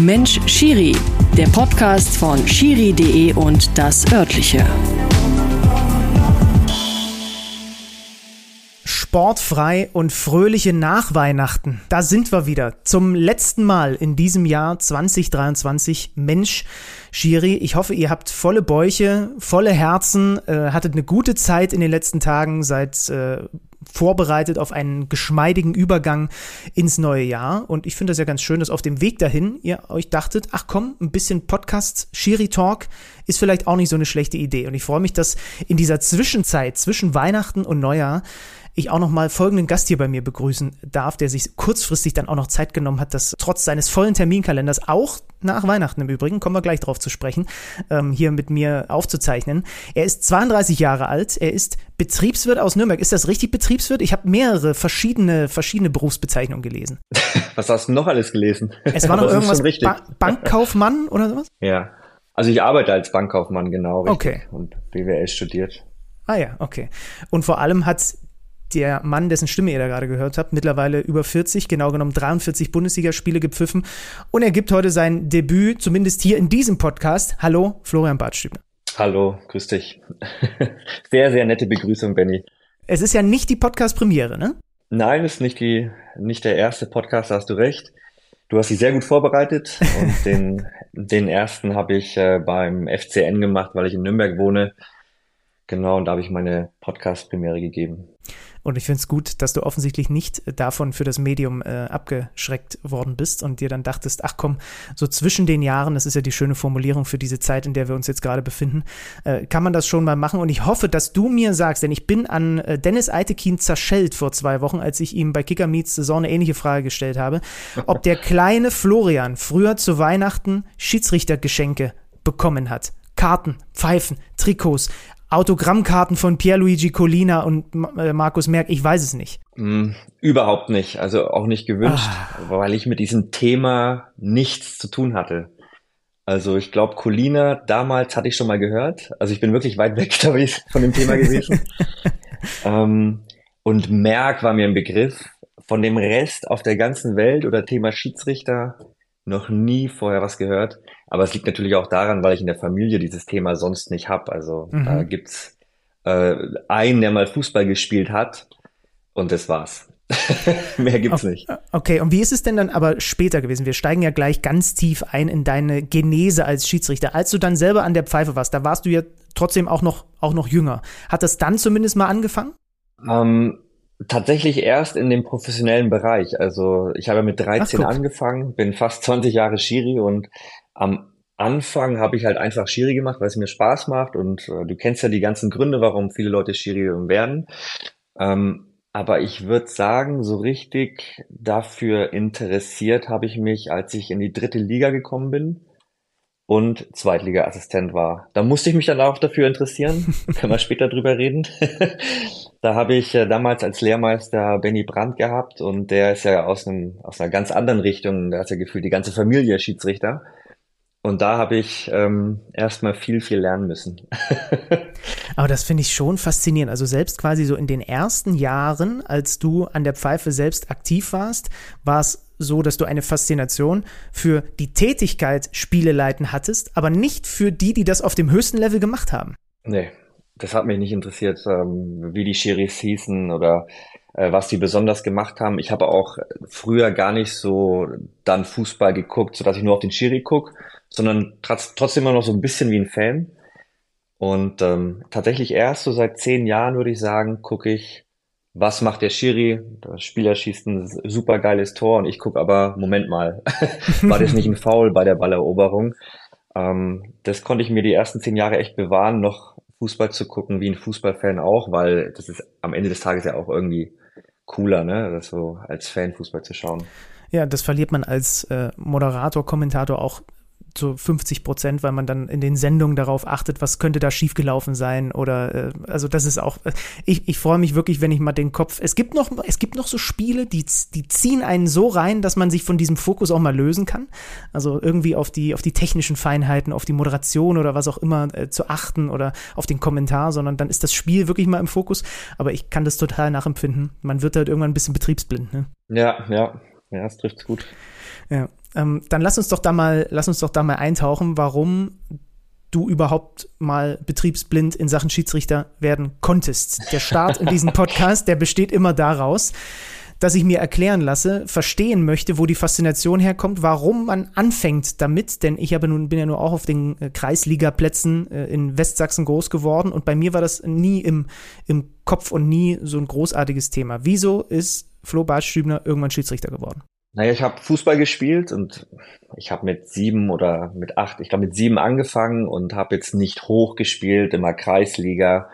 Mensch Schiri, der Podcast von Schiri.de und das örtliche. Sportfrei und fröhliche Nachweihnachten. Da sind wir wieder. Zum letzten Mal in diesem Jahr 2023. Mensch, Schiri, ich hoffe, ihr habt volle Bäuche, volle Herzen, äh, hattet eine gute Zeit in den letzten Tagen, seid äh, vorbereitet auf einen geschmeidigen Übergang ins neue Jahr. Und ich finde das ja ganz schön, dass auf dem Weg dahin ihr euch dachtet, ach komm, ein bisschen Podcast, Shiri Talk ist vielleicht auch nicht so eine schlechte Idee. Und ich freue mich, dass in dieser Zwischenzeit zwischen Weihnachten und Neujahr ich auch noch mal folgenden Gast hier bei mir begrüßen darf, der sich kurzfristig dann auch noch Zeit genommen hat, das trotz seines vollen Terminkalenders auch nach Weihnachten im Übrigen, kommen wir gleich drauf zu sprechen, ähm, hier mit mir aufzuzeichnen. Er ist 32 Jahre alt, er ist Betriebswirt aus Nürnberg. Ist das richtig Betriebswirt? Ich habe mehrere verschiedene, verschiedene Berufsbezeichnungen gelesen. Was hast du noch alles gelesen? Es war noch irgendwas ba Bankkaufmann oder sowas? Ja. Also ich arbeite als Bankkaufmann, genau. Richtig. Okay. Und BWL studiert. Ah ja, okay. Und vor allem hat der Mann, dessen Stimme ihr da gerade gehört habt, mittlerweile über 40, genau genommen 43 Bundesligaspiele gepfiffen. Und er gibt heute sein Debüt, zumindest hier in diesem Podcast. Hallo, Florian Bartstübner. Hallo, grüß dich. sehr, sehr nette Begrüßung, Benny. Es ist ja nicht die Podcast-Premiere, ne? Nein, ist nicht die, nicht der erste Podcast, da hast du recht. Du hast dich sehr gut vorbereitet und den, den ersten habe ich äh, beim FCN gemacht, weil ich in Nürnberg wohne. Genau, und da habe ich meine Podcast-Premiere gegeben. Und ich finde es gut, dass du offensichtlich nicht davon für das Medium äh, abgeschreckt worden bist und dir dann dachtest, ach komm, so zwischen den Jahren, das ist ja die schöne Formulierung für diese Zeit, in der wir uns jetzt gerade befinden, äh, kann man das schon mal machen. Und ich hoffe, dass du mir sagst, denn ich bin an äh, Dennis Eitekin zerschellt vor zwei Wochen, als ich ihm bei Kicker Meets Saison eine ähnliche Frage gestellt habe, ob der kleine Florian früher zu Weihnachten Schiedsrichtergeschenke bekommen hat. Karten, Pfeifen, Trikots, Autogrammkarten von Pierluigi Colina und äh, Markus Merck? Ich weiß es nicht. Mm, überhaupt nicht. Also auch nicht gewünscht, ah. weil ich mit diesem Thema nichts zu tun hatte. Also ich glaube, Colina damals hatte ich schon mal gehört. Also ich bin wirklich weit weg glaube ich, von dem Thema gewesen. ähm, und Merck war mir ein Begriff. Von dem Rest auf der ganzen Welt oder Thema Schiedsrichter noch nie vorher was gehört. Aber es liegt natürlich auch daran, weil ich in der Familie dieses Thema sonst nicht habe. Also mhm. da gibt's äh, einen, der mal Fußball gespielt hat und das war's. Mehr gibt's nicht. Okay, und wie ist es denn dann aber später gewesen? Wir steigen ja gleich ganz tief ein in deine Genese als Schiedsrichter. Als du dann selber an der Pfeife warst, da warst du ja trotzdem auch noch, auch noch jünger. Hat das dann zumindest mal angefangen? Ähm, Tatsächlich erst in dem professionellen Bereich. Also ich habe mit 13 Ach, angefangen, bin fast 20 Jahre Schiri und am Anfang habe ich halt einfach Schiri gemacht, weil es mir Spaß macht und äh, du kennst ja die ganzen Gründe, warum viele Leute Schiri werden. Ähm, aber ich würde sagen, so richtig dafür interessiert habe ich mich, als ich in die dritte Liga gekommen bin und Zweitliga-Assistent war. Da musste ich mich dann auch dafür interessieren. Können wir später drüber reden. da habe ich äh, damals als Lehrmeister Benny Brandt gehabt und der ist ja aus, einem, aus einer ganz anderen Richtung. Da ist ja gefühlt die ganze Familie Schiedsrichter. Und da habe ich ähm, erstmal viel, viel lernen müssen. Aber das finde ich schon faszinierend. Also selbst quasi so in den ersten Jahren, als du an der Pfeife selbst aktiv warst, war es so, dass du eine Faszination für die Tätigkeit Spiele leiten hattest, aber nicht für die, die das auf dem höchsten Level gemacht haben. Nee, das hat mich nicht interessiert, ähm, wie die Schiris hießen oder äh, was die besonders gemacht haben. Ich habe auch früher gar nicht so dann Fußball geguckt, sodass ich nur auf den Schiri gucke, sondern trotzdem immer noch so ein bisschen wie ein Fan. Und ähm, tatsächlich erst so seit zehn Jahren, würde ich sagen, gucke ich was macht der Schiri? Der Spieler schießt ein super geiles Tor und ich gucke aber, Moment mal, war das nicht ein Foul bei der Balleroberung? Ähm, das konnte ich mir die ersten zehn Jahre echt bewahren, noch Fußball zu gucken, wie ein Fußballfan auch, weil das ist am Ende des Tages ja auch irgendwie cooler, ne, das so als Fan Fußball zu schauen. Ja, das verliert man als äh, Moderator, Kommentator auch zu 50 Prozent, weil man dann in den Sendungen darauf achtet, was könnte da schiefgelaufen sein oder äh, also das ist auch äh, ich, ich freue mich wirklich, wenn ich mal den Kopf es gibt noch es gibt noch so Spiele, die die ziehen einen so rein, dass man sich von diesem Fokus auch mal lösen kann. Also irgendwie auf die auf die technischen Feinheiten, auf die Moderation oder was auch immer äh, zu achten oder auf den Kommentar, sondern dann ist das Spiel wirklich mal im Fokus, aber ich kann das total nachempfinden. Man wird halt irgendwann ein bisschen betriebsblind, ne? Ja, ja. Ja, das trifft's gut. Ja. Ähm, dann lass uns doch da mal, lass uns doch da mal eintauchen, warum du überhaupt mal betriebsblind in Sachen Schiedsrichter werden konntest. Der Start in diesem Podcast, der besteht immer daraus, dass ich mir erklären lasse, verstehen möchte, wo die Faszination herkommt, warum man anfängt damit, denn ich habe nun, bin ja nur auch auf den äh, Kreisligaplätzen äh, in Westsachsen groß geworden und bei mir war das nie im, im Kopf und nie so ein großartiges Thema. Wieso ist Flo Bartstübner irgendwann Schiedsrichter geworden? Naja, ich habe Fußball gespielt und ich habe mit sieben oder mit acht, ich glaube mit sieben angefangen und habe jetzt nicht hoch gespielt, immer Kreisliga.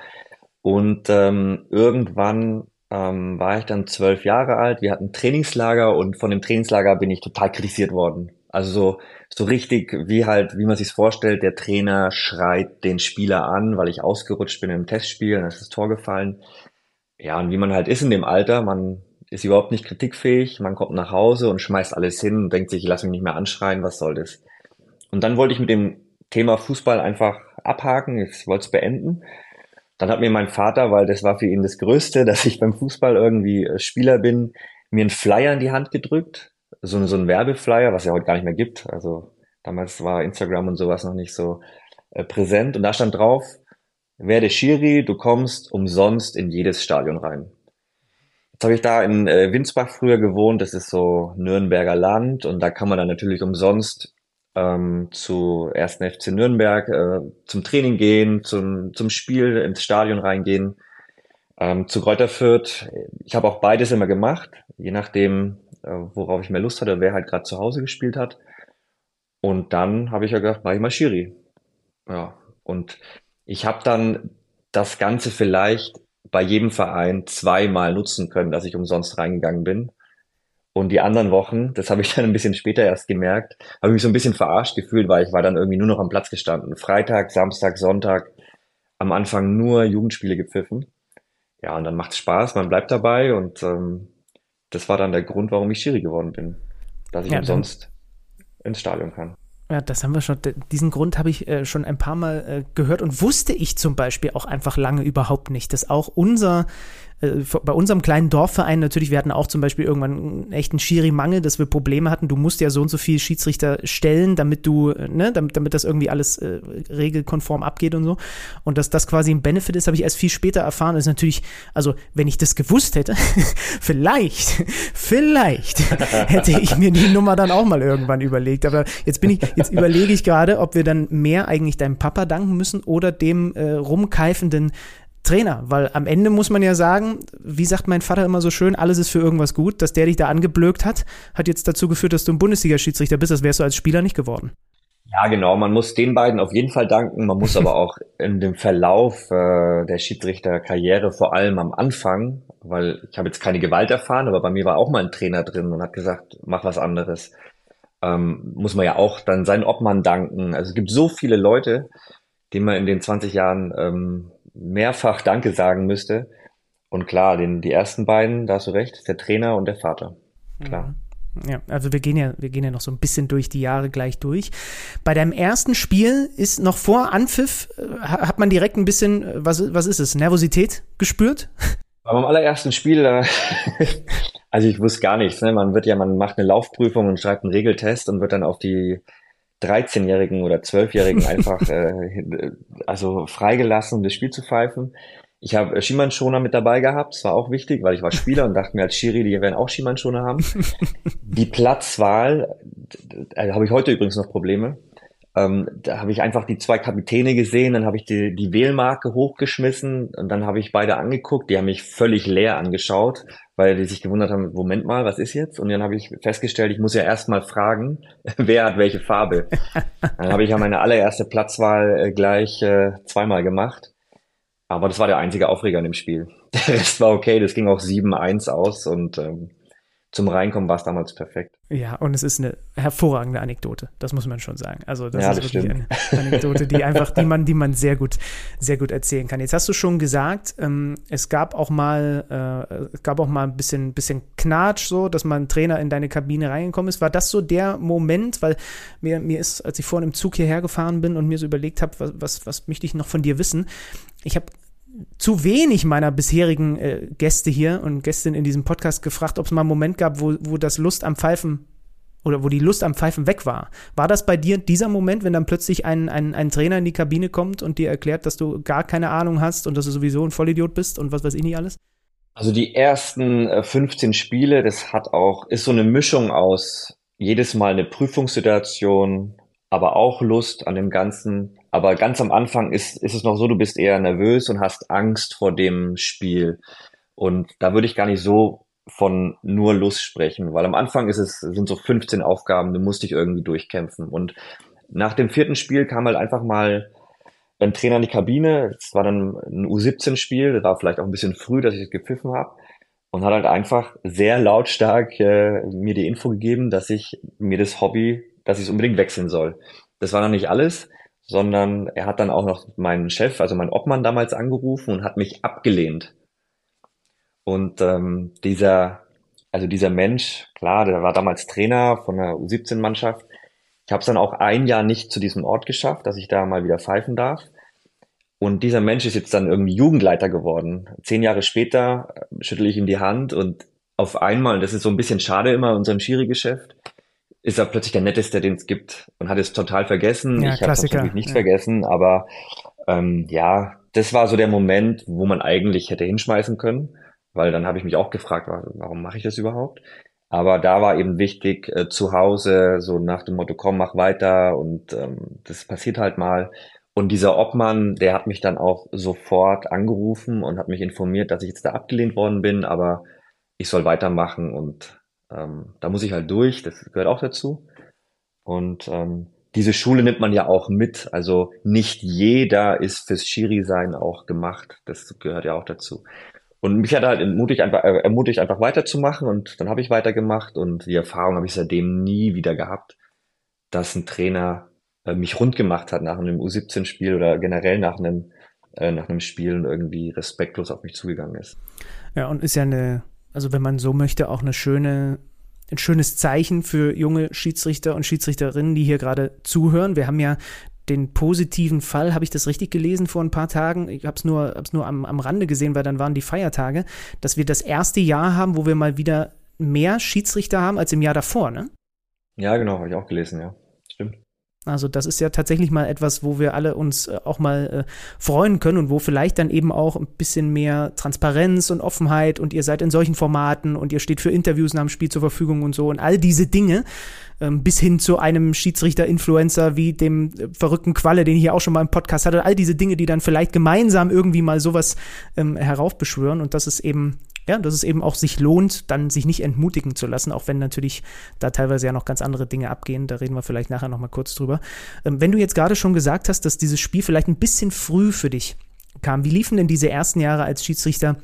Und ähm, irgendwann ähm, war ich dann zwölf Jahre alt. Wir hatten Trainingslager und von dem Trainingslager bin ich total kritisiert worden. Also so, so richtig, wie halt, wie man sich vorstellt, der Trainer schreit den Spieler an, weil ich ausgerutscht bin im Testspiel, dann ist das Tor gefallen. Ja, und wie man halt ist in dem Alter, man ist überhaupt nicht kritikfähig, man kommt nach Hause und schmeißt alles hin und denkt sich, ich lass mich nicht mehr anschreien, was soll das? Und dann wollte ich mit dem Thema Fußball einfach abhaken, ich wollte es beenden dann hat mir mein Vater, weil das war für ihn das Größte, dass ich beim Fußball irgendwie äh, Spieler bin, mir einen Flyer in die Hand gedrückt. So, so ein Werbeflyer, was ja heute gar nicht mehr gibt. Also damals war Instagram und sowas noch nicht so äh, präsent. Und da stand drauf, werde Schiri, du kommst umsonst in jedes Stadion rein. Jetzt habe ich da in äh, Winsbach früher gewohnt, das ist so Nürnberger Land und da kann man dann natürlich umsonst ähm, zu ersten FC Nürnberg äh, zum Training gehen, zum, zum Spiel ins Stadion reingehen, ähm, zu Kräuter Fürth. Ich habe auch beides immer gemacht, je nachdem, äh, worauf ich mehr Lust hatte, wer halt gerade zu Hause gespielt hat. Und dann habe ich ja gedacht, mach ich mal Schiri. Ja, und ich habe dann das Ganze vielleicht bei jedem Verein zweimal nutzen können, dass ich umsonst reingegangen bin. Und die anderen Wochen, das habe ich dann ein bisschen später erst gemerkt, habe ich mich so ein bisschen verarscht gefühlt, weil ich war dann irgendwie nur noch am Platz gestanden. Freitag, Samstag, Sonntag, am Anfang nur Jugendspiele gepfiffen. Ja, und dann macht es Spaß, man bleibt dabei und ähm, das war dann der Grund, warum ich Schiri geworden bin, dass ich ja, umsonst ins Stadion kann. Ja, das haben wir schon. Diesen Grund habe ich äh, schon ein paar Mal äh, gehört und wusste ich zum Beispiel auch einfach lange überhaupt nicht, dass auch unser äh, bei unserem kleinen Dorfverein natürlich, wir hatten auch zum Beispiel irgendwann einen echten Schiri-Mangel, dass wir Probleme hatten. Du musst ja so und so viel Schiedsrichter stellen, damit du, ne, damit, damit das irgendwie alles äh, regelkonform abgeht und so. Und dass das quasi ein Benefit ist, habe ich erst viel später erfahren. Das ist natürlich, also wenn ich das gewusst hätte, vielleicht, vielleicht hätte ich mir die Nummer dann auch mal irgendwann überlegt. Aber jetzt bin ich, jetzt überlege ich gerade, ob wir dann mehr eigentlich deinem Papa danken müssen oder dem äh, rumkeifenden Trainer, weil am Ende muss man ja sagen, wie sagt mein Vater immer so schön, alles ist für irgendwas gut, dass der dich da angeblökt hat, hat jetzt dazu geführt, dass du ein Bundesliga-Schiedsrichter bist, das wärst du als Spieler nicht geworden. Ja, genau, man muss den beiden auf jeden Fall danken, man muss aber auch in dem Verlauf äh, der Schiedsrichterkarriere, vor allem am Anfang, weil ich habe jetzt keine Gewalt erfahren, aber bei mir war auch mal ein Trainer drin und hat gesagt, mach was anderes. Ähm, muss man ja auch dann seinen Obmann danken. Also es gibt so viele Leute, denen man in den 20 Jahren ähm, mehrfach Danke sagen müsste. Und klar, den, die ersten beiden, da hast du recht, der Trainer und der Vater. Klar. Mhm. Ja, also wir gehen ja, wir gehen ja noch so ein bisschen durch die Jahre gleich durch. Bei deinem ersten Spiel ist noch vor Anpfiff, äh, hat man direkt ein bisschen, äh, was, was ist es, Nervosität gespürt? Bei meinem allerersten Spiel, äh, also ich wusste gar nichts. Ne? Man wird ja, man macht eine Laufprüfung und schreibt einen Regeltest und wird dann auf die 13-Jährigen oder 12-Jährigen einfach äh, also freigelassen, um das Spiel zu pfeifen. Ich habe Schiemann-Schoner mit dabei gehabt, das war auch wichtig, weil ich war Spieler und dachte mir als Schiri, die werden auch Schiemann-Schoner haben. Die Platzwahl, da habe ich heute übrigens noch Probleme. Ähm, da habe ich einfach die zwei Kapitäne gesehen, dann habe ich die, die Wählmarke hochgeschmissen und dann habe ich beide angeguckt, die haben mich völlig leer angeschaut, weil die sich gewundert haben, Moment mal, was ist jetzt? Und dann habe ich festgestellt, ich muss ja erstmal fragen, wer hat welche Farbe. Dann habe ich ja meine allererste Platzwahl äh, gleich äh, zweimal gemacht. Aber das war der einzige Aufreger in dem Spiel. Der Rest war okay, das ging auch 7-1 aus und ähm, zum Reinkommen war es damals perfekt. Ja, und es ist eine hervorragende Anekdote, das muss man schon sagen. Also das ja, ist das wirklich stimmt. eine Anekdote, die einfach, die man, die man sehr gut, sehr gut erzählen kann. Jetzt hast du schon gesagt, ähm, es gab auch mal, äh, es gab auch mal ein bisschen, bisschen Knatsch, so, dass mal ein Trainer in deine Kabine reingekommen ist. War das so der Moment, weil mir, mir ist, als ich vorhin im Zug hierher gefahren bin und mir so überlegt habe, was, was, was möchte ich noch von dir wissen? Ich habe zu wenig meiner bisherigen äh, Gäste hier und Gästinnen in diesem Podcast gefragt, ob es mal einen Moment gab, wo, wo das Lust am Pfeifen oder wo die Lust am Pfeifen weg war. War das bei dir dieser Moment, wenn dann plötzlich ein, ein, ein Trainer in die Kabine kommt und dir erklärt, dass du gar keine Ahnung hast und dass du sowieso ein Vollidiot bist und was weiß ich nicht alles? Also die ersten 15 äh, Spiele, das hat auch, ist so eine Mischung aus jedes Mal eine Prüfungssituation, aber auch Lust an dem Ganzen. Aber ganz am Anfang ist, ist es noch so, du bist eher nervös und hast Angst vor dem Spiel. Und da würde ich gar nicht so von nur Lust sprechen, weil am Anfang ist es, sind so 15 Aufgaben, du musst dich irgendwie durchkämpfen. Und nach dem vierten Spiel kam halt einfach mal ein Trainer in die Kabine. Es war dann ein U17-Spiel, das war vielleicht auch ein bisschen früh, dass ich es gepfiffen habe. Und hat halt einfach sehr lautstark äh, mir die Info gegeben, dass ich mir das Hobby, dass ich es unbedingt wechseln soll. Das war noch nicht alles, sondern er hat dann auch noch meinen Chef, also meinen Obmann damals angerufen und hat mich abgelehnt. Und ähm, dieser, also dieser Mensch, klar, der war damals Trainer von der U17-Mannschaft. Ich habe es dann auch ein Jahr nicht zu diesem Ort geschafft, dass ich da mal wieder pfeifen darf. Und dieser Mensch ist jetzt dann irgendwie Jugendleiter geworden. Zehn Jahre später äh, schüttel ich ihm die Hand und auf einmal, das ist so ein bisschen schade immer in unserem Schiri-Geschäft, ist er plötzlich der Netteste, den es gibt und hat es total vergessen. Ja, ich habe es natürlich nicht ja. vergessen, aber ähm, ja, das war so der Moment, wo man eigentlich hätte hinschmeißen können weil dann habe ich mich auch gefragt, warum mache ich das überhaupt? Aber da war eben wichtig, äh, zu Hause, so nach dem Motto, komm, mach weiter und ähm, das passiert halt mal. Und dieser Obmann, der hat mich dann auch sofort angerufen und hat mich informiert, dass ich jetzt da abgelehnt worden bin, aber ich soll weitermachen und ähm, da muss ich halt durch, das gehört auch dazu. Und ähm, diese Schule nimmt man ja auch mit. Also nicht jeder ist fürs Schiri-Sein auch gemacht. Das gehört ja auch dazu. Und mich hat halt ermutigt, einfach, äh, ermutigt, einfach weiterzumachen und dann habe ich weitergemacht und die Erfahrung habe ich seitdem nie wieder gehabt, dass ein Trainer äh, mich rund gemacht hat nach einem U17-Spiel oder generell nach einem, äh, nach einem Spiel und irgendwie respektlos auf mich zugegangen ist. Ja, und ist ja eine, also wenn man so möchte, auch eine schöne ein schönes Zeichen für junge Schiedsrichter und Schiedsrichterinnen, die hier gerade zuhören. Wir haben ja den positiven Fall, habe ich das richtig gelesen vor ein paar Tagen? Ich habe es nur, hab's nur am, am Rande gesehen, weil dann waren die Feiertage, dass wir das erste Jahr haben, wo wir mal wieder mehr Schiedsrichter haben als im Jahr davor, ne? Ja, genau, habe ich auch gelesen, ja. Also das ist ja tatsächlich mal etwas, wo wir alle uns äh, auch mal äh, freuen können und wo vielleicht dann eben auch ein bisschen mehr Transparenz und Offenheit und ihr seid in solchen Formaten und ihr steht für Interviews nach dem Spiel zur Verfügung und so und all diese Dinge ähm, bis hin zu einem Schiedsrichter-Influencer wie dem äh, verrückten Qualle, den ich hier auch schon mal im Podcast hatte, all diese Dinge, die dann vielleicht gemeinsam irgendwie mal sowas ähm, heraufbeschwören und das ist eben ja, dass es eben auch sich lohnt, dann sich nicht entmutigen zu lassen, auch wenn natürlich da teilweise ja noch ganz andere Dinge abgehen. Da reden wir vielleicht nachher noch mal kurz drüber. Ähm, wenn du jetzt gerade schon gesagt hast, dass dieses Spiel vielleicht ein bisschen früh für dich kam, wie liefen denn diese ersten Jahre als Schiedsrichter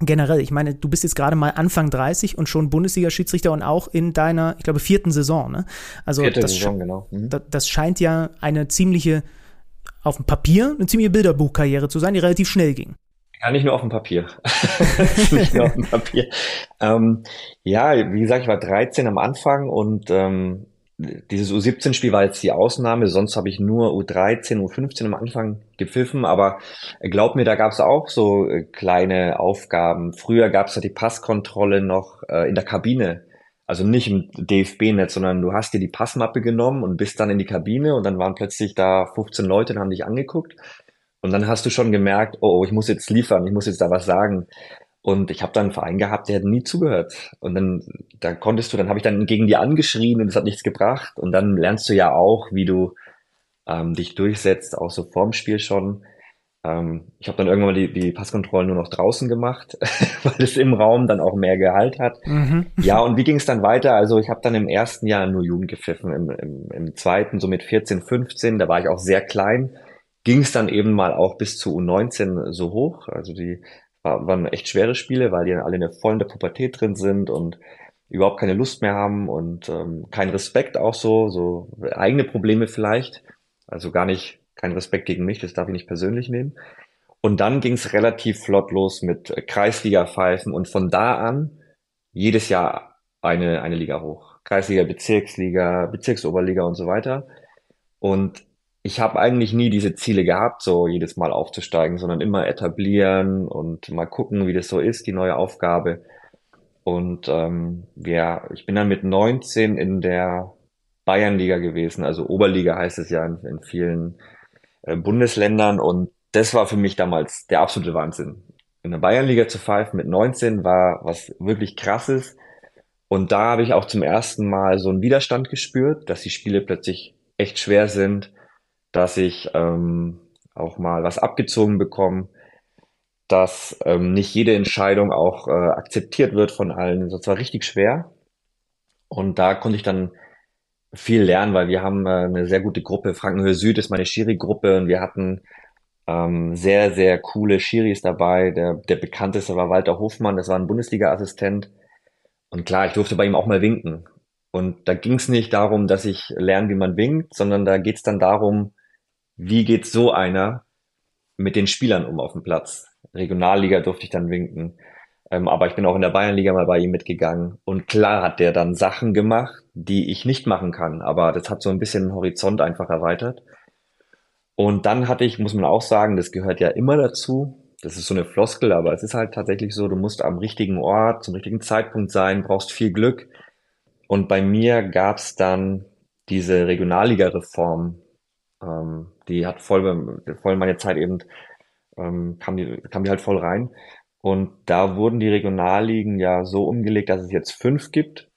generell? Ich meine, du bist jetzt gerade mal Anfang 30 und schon Bundesliga-Schiedsrichter und auch in deiner, ich glaube, vierten Saison. Ne? Also Vierte das, Saison, genau. Mhm. das scheint ja eine ziemliche auf dem Papier eine ziemliche Bilderbuchkarriere zu sein, die relativ schnell ging. Ja, nicht nur auf dem Papier. nicht nur auf dem Papier. Ähm, ja, wie gesagt, ich war 13 am Anfang und ähm, dieses U17-Spiel war jetzt die Ausnahme, sonst habe ich nur U13, U15 am Anfang gepfiffen, aber glaub mir, da gab es auch so äh, kleine Aufgaben. Früher gab es ja die Passkontrolle noch äh, in der Kabine, also nicht im DFB-Netz, sondern du hast dir die Passmappe genommen und bist dann in die Kabine und dann waren plötzlich da 15 Leute und haben dich angeguckt und dann hast du schon gemerkt, oh, oh, ich muss jetzt liefern, ich muss jetzt da was sagen. Und ich habe dann einen Verein gehabt, der hat nie zugehört. Und dann, da konntest du, dann habe ich dann gegen die angeschrien und es hat nichts gebracht. Und dann lernst du ja auch, wie du ähm, dich durchsetzt, auch so vorm Spiel schon. Ähm, ich habe dann irgendwann mal die, die Passkontrollen nur noch draußen gemacht, weil es im Raum dann auch mehr Gehalt hat. Mhm. Ja, und wie ging es dann weiter? Also ich habe dann im ersten Jahr nur Jugend gepfiffen, im, im, im zweiten so mit 14, 15, da war ich auch sehr klein ging es dann eben mal auch bis zu U19 so hoch. Also die waren echt schwere Spiele, weil die dann alle in der vollen der Pubertät drin sind und überhaupt keine Lust mehr haben und ähm, kein Respekt auch so, so eigene Probleme vielleicht. Also gar nicht kein Respekt gegen mich, das darf ich nicht persönlich nehmen. Und dann ging es relativ flott los mit Kreisliga-Pfeifen und von da an jedes Jahr eine, eine Liga hoch. Kreisliga, Bezirksliga, Bezirksoberliga und so weiter. Und ich habe eigentlich nie diese Ziele gehabt, so jedes Mal aufzusteigen, sondern immer etablieren und mal gucken, wie das so ist, die neue Aufgabe. Und ähm, ja, ich bin dann mit 19 in der Bayernliga gewesen. Also Oberliga heißt es ja in, in vielen äh, Bundesländern. Und das war für mich damals der absolute Wahnsinn. In der Bayernliga zu pfeifen mit 19 war was wirklich krasses. Und da habe ich auch zum ersten Mal so einen Widerstand gespürt, dass die Spiele plötzlich echt schwer sind, dass ich ähm, auch mal was abgezogen bekomme, dass ähm, nicht jede Entscheidung auch äh, akzeptiert wird von allen. Das war richtig schwer. Und da konnte ich dann viel lernen, weil wir haben äh, eine sehr gute Gruppe. Frankenhöhe Süd ist meine Schiri-Gruppe und wir hatten ähm, sehr, sehr coole Schiris dabei. Der, der bekannteste war Walter Hofmann, das war ein Bundesliga-Assistent. Und klar, ich durfte bei ihm auch mal winken. Und da ging es nicht darum, dass ich lerne, wie man winkt, sondern da geht es dann darum, wie geht so einer mit den Spielern um auf dem Platz. Regionalliga durfte ich dann winken. Ähm, aber ich bin auch in der Bayernliga mal bei ihm mitgegangen. Und klar hat der dann Sachen gemacht, die ich nicht machen kann. Aber das hat so ein bisschen den Horizont einfach erweitert. Und dann hatte ich, muss man auch sagen, das gehört ja immer dazu. Das ist so eine Floskel, aber es ist halt tatsächlich so, du musst am richtigen Ort, zum richtigen Zeitpunkt sein, brauchst viel Glück. Und bei mir gab's dann diese Regionalliga-Reform, ähm, die hat voll, voll meine Zeit eben, ähm, kam, die, kam die halt voll rein. Und da wurden die Regionalligen ja so umgelegt, dass es jetzt fünf gibt.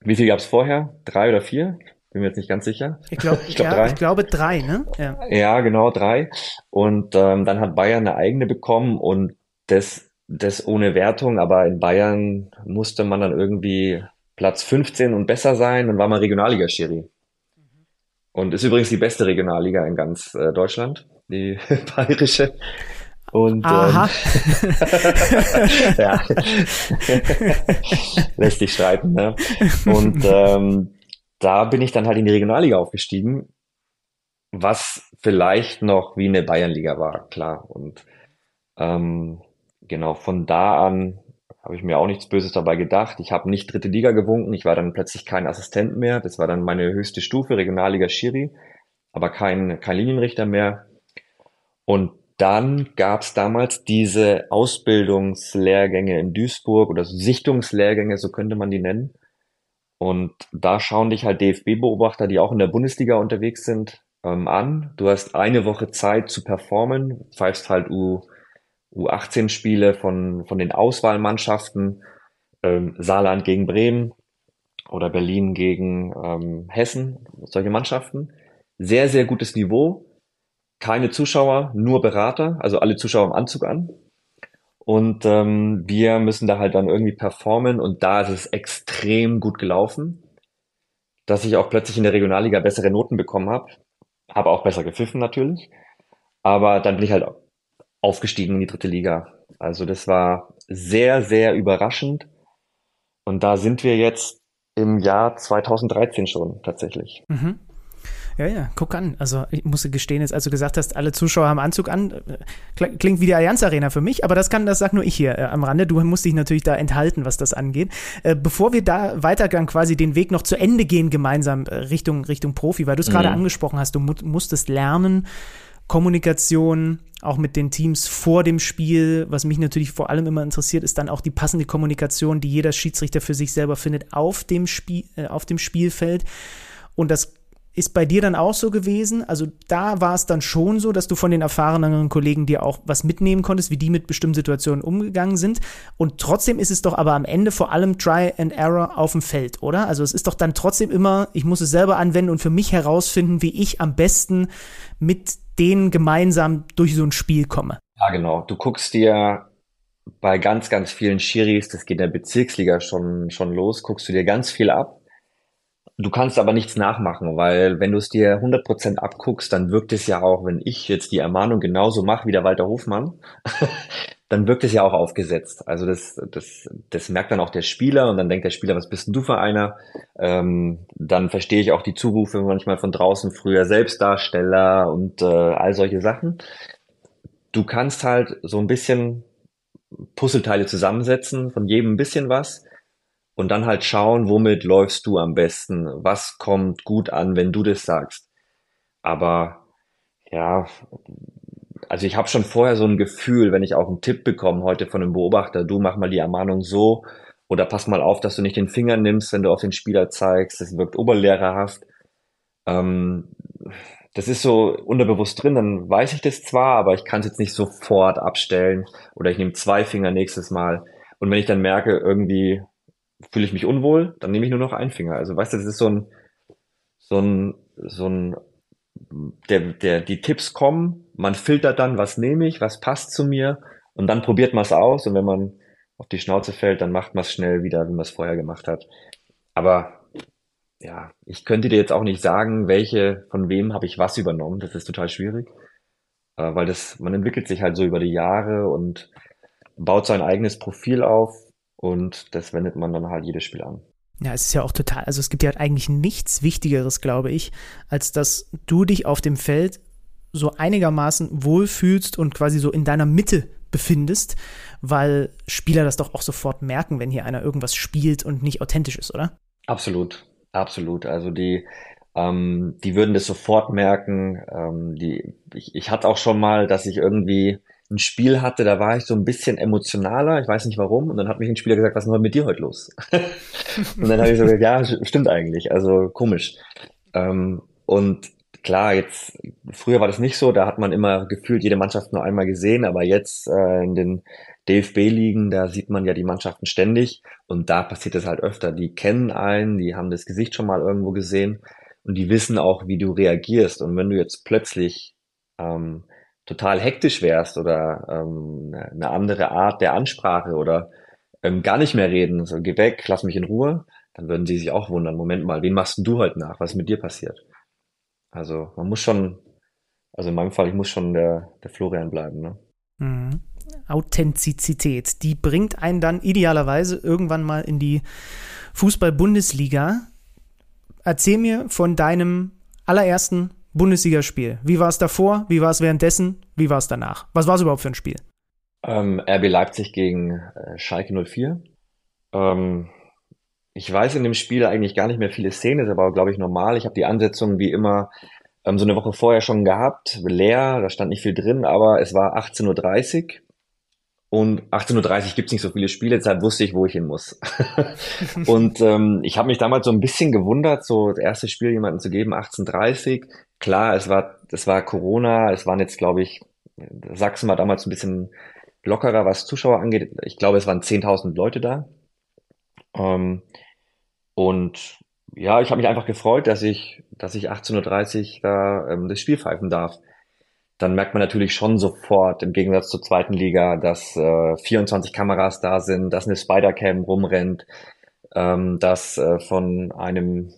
Wie viel gab's vorher? Drei oder vier? Bin mir jetzt nicht ganz sicher. Ich, glaub, ich, glaub, ja, drei. ich glaube drei, ne? Ja, ja genau, drei. Und ähm, dann hat Bayern eine eigene bekommen und das, das ohne Wertung, aber in Bayern musste man dann irgendwie Platz 15 und besser sein und war mal Regionalliga-Schiri. Und ist übrigens die beste Regionalliga in ganz äh, Deutschland, die bayerische. Und Aha. Ähm, ja, lässt sich streiten. Ne? Und ähm, da bin ich dann halt in die Regionalliga aufgestiegen, was vielleicht noch wie eine Bayernliga war, klar. Und ähm, genau von da an habe ich mir auch nichts Böses dabei gedacht. Ich habe nicht dritte Liga gewunken, ich war dann plötzlich kein Assistent mehr. Das war dann meine höchste Stufe, Regionalliga Schiri, aber kein, kein Linienrichter mehr. Und dann gab es damals diese Ausbildungslehrgänge in Duisburg oder Sichtungslehrgänge, so könnte man die nennen. Und da schauen dich halt DFB-Beobachter, die auch in der Bundesliga unterwegs sind, ähm, an. Du hast eine Woche Zeit zu performen, pfeifst halt U, U18-Spiele von, von den Auswahlmannschaften, ähm, Saarland gegen Bremen oder Berlin gegen ähm, Hessen, solche Mannschaften. Sehr, sehr gutes Niveau. Keine Zuschauer, nur Berater, also alle Zuschauer im Anzug an. Und ähm, wir müssen da halt dann irgendwie performen und da ist es extrem gut gelaufen, dass ich auch plötzlich in der Regionalliga bessere Noten bekommen habe. Habe auch besser gepfiffen natürlich. Aber dann bin ich halt aufgestiegen in die dritte Liga. Also das war sehr, sehr überraschend. Und da sind wir jetzt im Jahr 2013 schon tatsächlich. Mhm. Ja, ja, guck an. Also ich musste gestehen, jetzt als du gesagt hast, alle Zuschauer haben Anzug an, klingt wie die Allianz Arena für mich, aber das kann, das sag nur ich hier äh, am Rande. Du musst dich natürlich da enthalten, was das angeht. Äh, bevor wir da weitergang quasi den Weg noch zu Ende gehen, gemeinsam äh, Richtung, Richtung Profi, weil du es mhm. gerade angesprochen hast, du mu musstest lernen, Kommunikation, auch mit den Teams vor dem Spiel. Was mich natürlich vor allem immer interessiert, ist dann auch die passende Kommunikation, die jeder Schiedsrichter für sich selber findet auf dem, Spiel, äh, auf dem Spielfeld. Und das ist bei dir dann auch so gewesen? Also da war es dann schon so, dass du von den erfahreneren Kollegen dir auch was mitnehmen konntest, wie die mit bestimmten Situationen umgegangen sind. Und trotzdem ist es doch aber am Ende vor allem Try and Error auf dem Feld, oder? Also es ist doch dann trotzdem immer, ich muss es selber anwenden und für mich herausfinden, wie ich am besten mit denen gemeinsam durch so ein Spiel komme. Ja, genau. Du guckst dir bei ganz, ganz vielen Schiris, das geht in der Bezirksliga schon, schon los, guckst du dir ganz viel ab Du kannst aber nichts nachmachen, weil wenn du es dir 100% abguckst, dann wirkt es ja auch, wenn ich jetzt die Ermahnung genauso mache wie der Walter Hofmann, dann wirkt es ja auch aufgesetzt. Also das, das, das merkt dann auch der Spieler und dann denkt der Spieler, was bist denn du für einer? Ähm, dann verstehe ich auch die Zurufe manchmal von draußen, früher Selbstdarsteller und äh, all solche Sachen. Du kannst halt so ein bisschen Puzzleteile zusammensetzen, von jedem ein bisschen was und dann halt schauen, womit läufst du am besten, was kommt gut an, wenn du das sagst. Aber ja, also ich habe schon vorher so ein Gefühl, wenn ich auch einen Tipp bekomme heute von einem Beobachter, du mach mal die Ermahnung so Oder pass mal auf, dass du nicht den Finger nimmst, wenn du auf den Spieler zeigst. Das wirkt oberlehrerhaft. Ähm, das ist so unterbewusst drin, dann weiß ich das zwar, aber ich kann es jetzt nicht sofort abstellen. Oder ich nehme zwei Finger nächstes Mal. Und wenn ich dann merke, irgendwie fühle ich mich unwohl, dann nehme ich nur noch einen Finger. Also weißt du, das ist so ein, so ein, so ein, der, der, die Tipps kommen, man filtert dann, was nehme ich, was passt zu mir und dann probiert man es aus und wenn man auf die Schnauze fällt, dann macht man es schnell wieder, wie man es vorher gemacht hat. Aber ja, ich könnte dir jetzt auch nicht sagen, welche, von wem habe ich was übernommen. Das ist total schwierig, äh, weil das, man entwickelt sich halt so über die Jahre und baut sein eigenes Profil auf und das wendet man dann halt jedes Spiel an. Ja, es ist ja auch total, also es gibt ja eigentlich nichts Wichtigeres, glaube ich, als dass du dich auf dem Feld so einigermaßen wohlfühlst und quasi so in deiner Mitte befindest, weil Spieler das doch auch sofort merken, wenn hier einer irgendwas spielt und nicht authentisch ist, oder? Absolut, absolut. Also die, ähm, die würden das sofort merken. Ähm, die, ich, ich hatte auch schon mal, dass ich irgendwie ein Spiel hatte, da war ich so ein bisschen emotionaler, ich weiß nicht warum, und dann hat mich ein Spieler gesagt, was ist denn mit dir heute los? und dann habe ich so gesagt, ja, stimmt eigentlich, also komisch. Ähm, und klar, jetzt, früher war das nicht so, da hat man immer gefühlt jede Mannschaft nur einmal gesehen, aber jetzt äh, in den DFB-Ligen, da sieht man ja die Mannschaften ständig und da passiert es halt öfter. Die kennen einen, die haben das Gesicht schon mal irgendwo gesehen und die wissen auch, wie du reagierst. Und wenn du jetzt plötzlich ähm, total hektisch wärst oder ähm, eine andere Art der Ansprache oder ähm, gar nicht mehr reden, so geh weg, lass mich in Ruhe, dann würden sie sich auch wundern, Moment mal, wen machst du heute nach? Was ist mit dir passiert? Also man muss schon, also in meinem Fall, ich muss schon der, der Florian bleiben. Ne? Mhm. Authentizität, die bringt einen dann idealerweise irgendwann mal in die Fußball-Bundesliga. Erzähl mir von deinem allerersten Bundesligaspiel. Wie war es davor? Wie war es währenddessen? Wie war es danach? Was war es überhaupt für ein Spiel? Ähm, RB Leipzig gegen äh, Schalke 04. Ähm, ich weiß in dem Spiel eigentlich gar nicht mehr viele Szenen, ist aber, glaube ich, normal. Ich habe die Ansetzung wie immer ähm, so eine Woche vorher schon gehabt, leer, da stand nicht viel drin, aber es war 18.30 Uhr und 18.30 Uhr gibt's nicht so viele Spiele, deshalb wusste ich, wo ich hin muss. und ähm, ich habe mich damals so ein bisschen gewundert, so das erste Spiel jemanden zu geben, 18.30 Klar, es war, es war Corona, es waren jetzt, glaube ich, Sachsen war damals ein bisschen lockerer, was Zuschauer angeht. Ich glaube, es waren 10.000 Leute da. Ähm, und ja, ich habe mich einfach gefreut, dass ich, dass ich 18.30 Uhr da ähm, das Spiel pfeifen darf. Dann merkt man natürlich schon sofort, im Gegensatz zur zweiten Liga, dass äh, 24 Kameras da sind, dass eine Spider-Cam rumrennt, ähm, dass äh, von einem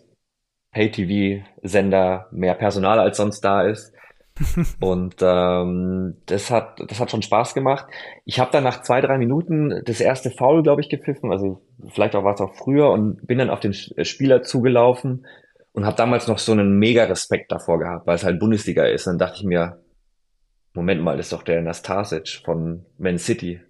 Pay-TV-Sender mehr Personal als sonst da ist. und ähm, das hat das hat schon Spaß gemacht. Ich habe dann nach zwei drei Minuten das erste Foul, glaube ich, gepfiffen. Also vielleicht auch war es auch früher und bin dann auf den Spieler zugelaufen und habe damals noch so einen mega Respekt davor gehabt, weil es halt Bundesliga ist. Und dann dachte ich mir, Moment mal, das ist doch der Nastasic von Man City.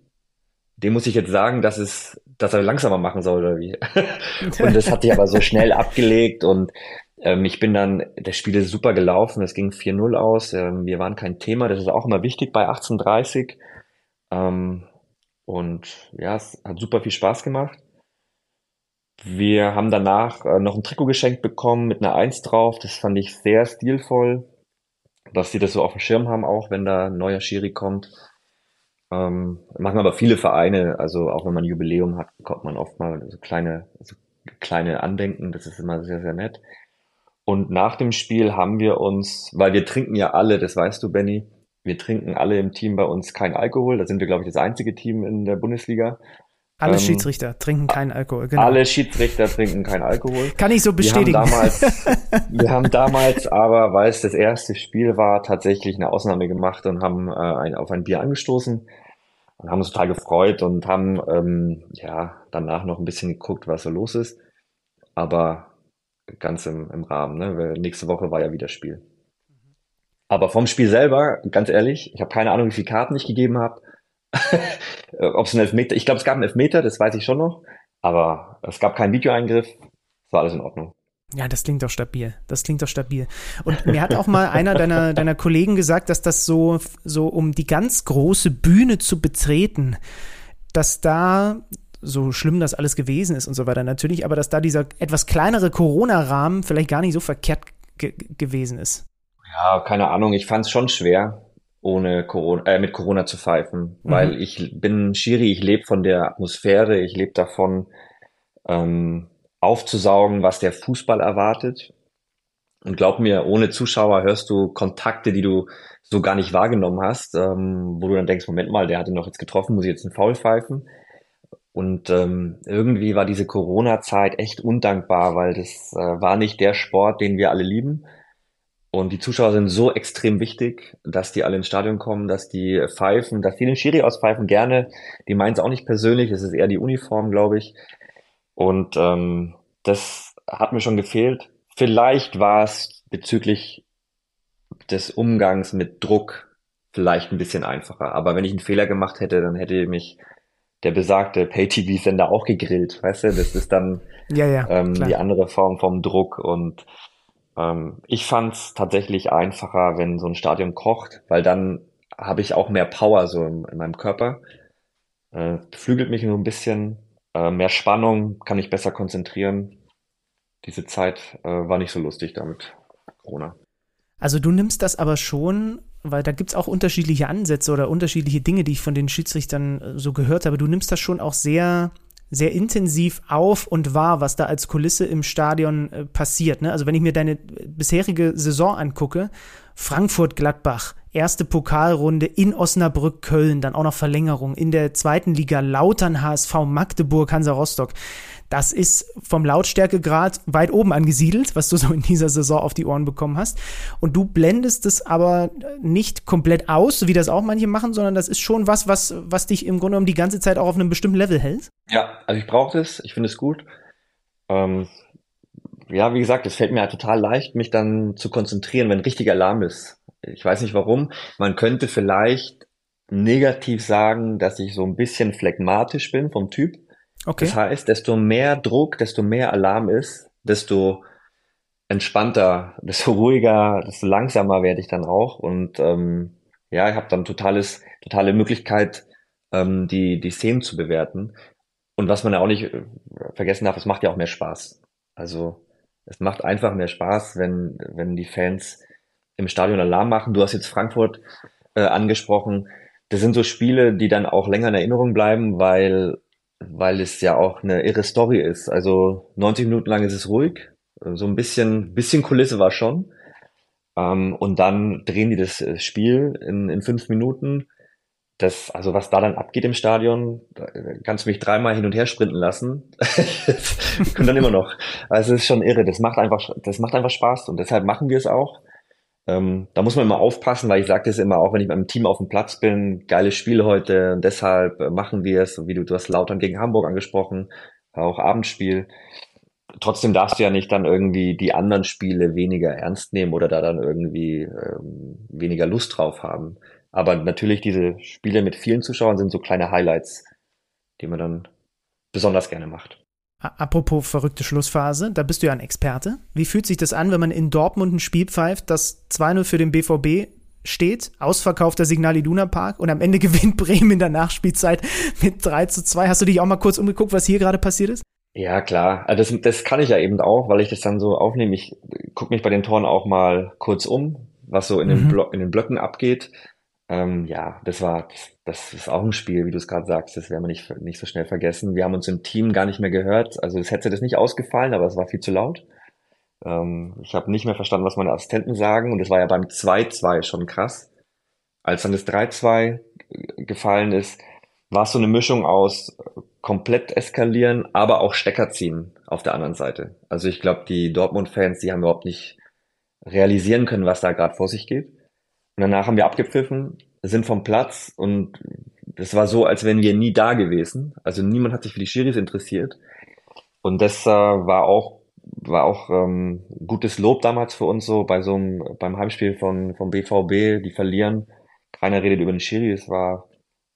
Dem muss ich jetzt sagen, dass es, dass er langsamer machen soll oder wie. und das hat sich aber so schnell abgelegt und ähm, ich bin dann, das Spiel ist super gelaufen, es ging 4-0 aus, ähm, wir waren kein Thema, das ist auch immer wichtig bei 1830. Ähm, und ja, es hat super viel Spaß gemacht. Wir haben danach äh, noch ein Trikot geschenkt bekommen mit einer Eins drauf, das fand ich sehr stilvoll, dass sie das so auf dem Schirm haben, auch wenn da ein neuer Schiri kommt. Ähm, machen aber viele Vereine, also auch wenn man ein Jubiläum hat, bekommt man oft mal so kleine, so kleine Andenken, das ist immer sehr, sehr nett. Und nach dem Spiel haben wir uns, weil wir trinken ja alle, das weißt du, Benny, wir trinken alle im Team bei uns kein Alkohol. Da sind wir, glaube ich, das einzige Team in der Bundesliga. Alle ähm, Schiedsrichter trinken keinen Alkohol, genau. Alle Schiedsrichter trinken keinen Alkohol. Kann ich so bestätigen. Wir haben damals, wir haben damals aber, weil es das erste Spiel war, tatsächlich eine Ausnahme gemacht und haben äh, ein, auf ein Bier angestoßen und haben uns total gefreut und haben ähm, ja danach noch ein bisschen geguckt, was so los ist. Aber ganz im, im Rahmen. Ne? Weil nächste Woche war ja wieder Spiel. Aber vom Spiel selber, ganz ehrlich, ich habe keine Ahnung, wie viele Karten ich gegeben habe. Ob es ein Elfmeter, ich glaube, es gab einen Elfmeter, das weiß ich schon noch. Aber es gab keinen Videoeingriff. Es war alles in Ordnung. Ja, das klingt doch stabil. Das klingt doch stabil. Und mir hat auch mal einer deiner, deiner Kollegen gesagt, dass das so, so um die ganz große Bühne zu betreten, dass da so schlimm das alles gewesen ist und so weiter natürlich, aber dass da dieser etwas kleinere Corona-Rahmen vielleicht gar nicht so verkehrt ge gewesen ist. Ja, keine Ahnung, ich fand es schon schwer, ohne Corona, äh, mit Corona zu pfeifen, mhm. weil ich bin Schiri, ich lebe von der Atmosphäre, ich lebe davon, ähm, aufzusaugen, was der Fußball erwartet. Und glaub mir, ohne Zuschauer hörst du Kontakte, die du so gar nicht wahrgenommen hast, ähm, wo du dann denkst, Moment mal, der hat ihn noch jetzt getroffen, muss ich jetzt einen Foul pfeifen? Und ähm, irgendwie war diese Corona-Zeit echt undankbar, weil das äh, war nicht der Sport, den wir alle lieben. Und die Zuschauer sind so extrem wichtig, dass die alle ins Stadion kommen, dass die pfeifen, dass die den Schiri auspfeifen gerne. Die meinen es auch nicht persönlich, es ist eher die Uniform, glaube ich. Und ähm, das hat mir schon gefehlt. Vielleicht war es bezüglich des Umgangs mit Druck vielleicht ein bisschen einfacher. Aber wenn ich einen Fehler gemacht hätte, dann hätte mich der besagte Pay-TV-Sender auch gegrillt. Weißt du, das ist dann ja, ja, ähm, die andere Form vom Druck. Und ähm, ich fand es tatsächlich einfacher, wenn so ein Stadion kocht, weil dann habe ich auch mehr Power so in, in meinem Körper. Äh, beflügelt mich nur ein bisschen äh, mehr Spannung, kann mich besser konzentrieren. Diese Zeit äh, war nicht so lustig damit, Corona. Also du nimmst das aber schon, weil da gibt es auch unterschiedliche Ansätze oder unterschiedliche Dinge, die ich von den Schiedsrichtern äh, so gehört habe. Du nimmst das schon auch sehr sehr intensiv auf und wahr, was da als Kulisse im Stadion äh, passiert. Ne? Also wenn ich mir deine bisherige Saison angucke, Frankfurt-Gladbach, erste Pokalrunde in Osnabrück, Köln, dann auch noch Verlängerung in der zweiten Liga Lautern, HSV, Magdeburg, Hansa Rostock. Das ist vom Lautstärkegrad weit oben angesiedelt, was du so in dieser Saison auf die Ohren bekommen hast. Und du blendest es aber nicht komplett aus, so wie das auch manche machen, sondern das ist schon was, was, was dich im Grunde genommen die ganze Zeit auch auf einem bestimmten Level hält. Ja, also ich brauche das, ich finde es gut. Ähm, ja, wie gesagt, es fällt mir halt total leicht, mich dann zu konzentrieren, wenn richtig Alarm ist. Ich weiß nicht warum. Man könnte vielleicht negativ sagen, dass ich so ein bisschen phlegmatisch bin vom Typ. Okay. Das heißt, desto mehr Druck, desto mehr Alarm ist, desto entspannter, desto ruhiger, desto langsamer werde ich dann auch. Und ähm, ja, ich habe dann totales, totale Möglichkeit, ähm, die, die Szenen zu bewerten. Und was man ja auch nicht äh, vergessen darf, es macht ja auch mehr Spaß. Also es macht einfach mehr Spaß, wenn, wenn die Fans im Stadion Alarm machen. Du hast jetzt Frankfurt äh, angesprochen. Das sind so Spiele, die dann auch länger in Erinnerung bleiben, weil weil es ja auch eine irre Story ist. Also 90 Minuten lang ist es ruhig, so ein bisschen, bisschen Kulisse war schon. Ähm, und dann drehen die das äh, Spiel in, in fünf Minuten. Das, also was da dann abgeht im Stadion, kannst du mich dreimal hin und her sprinten lassen. und dann immer noch. Also es ist schon irre. Das macht einfach, das macht einfach Spaß und deshalb machen wir es auch. Ähm, da muss man immer aufpassen, weil ich sage das immer auch, wenn ich mit einem Team auf dem Platz bin, geiles Spiel heute und deshalb äh, machen wir es, wie du, du hast Lautern gegen Hamburg angesprochen, auch Abendspiel. Trotzdem darfst du ja nicht dann irgendwie die anderen Spiele weniger ernst nehmen oder da dann irgendwie ähm, weniger Lust drauf haben. Aber natürlich diese Spiele mit vielen Zuschauern sind so kleine Highlights, die man dann besonders gerne macht. Apropos verrückte Schlussphase, da bist du ja ein Experte. Wie fühlt sich das an, wenn man in Dortmund ein Spiel pfeift, das 2-0 für den BVB steht, ausverkaufter Signal Iduna Park und am Ende gewinnt Bremen in der Nachspielzeit mit 3 zu 2. Hast du dich auch mal kurz umgeguckt, was hier gerade passiert ist? Ja, klar. Also das, das kann ich ja eben auch, weil ich das dann so aufnehme. Ich gucke mich bei den Toren auch mal kurz um, was so in, mhm. den, Blo in den Blöcken abgeht. Ähm, ja, das war, das ist auch ein Spiel, wie du es gerade sagst, das werden wir nicht, nicht so schnell vergessen. Wir haben uns im Team gar nicht mehr gehört. Also es hätte das nicht ausgefallen, aber es war viel zu laut. Ähm, ich habe nicht mehr verstanden, was meine Assistenten sagen und es war ja beim 2-2 schon krass. Als dann das 3-2 gefallen ist, war es so eine Mischung aus komplett eskalieren, aber auch Stecker ziehen auf der anderen Seite. Also ich glaube, die Dortmund-Fans, die haben überhaupt nicht realisieren können, was da gerade vor sich geht. Und danach haben wir abgepfiffen, sind vom Platz und das war so, als wären wir nie da gewesen. Also niemand hat sich für die Schiris interessiert. Und das äh, war auch war auch ähm, gutes Lob damals für uns so bei so einem beim Heimspiel von vom BVB, die verlieren. Keiner redet über den Schiri, es war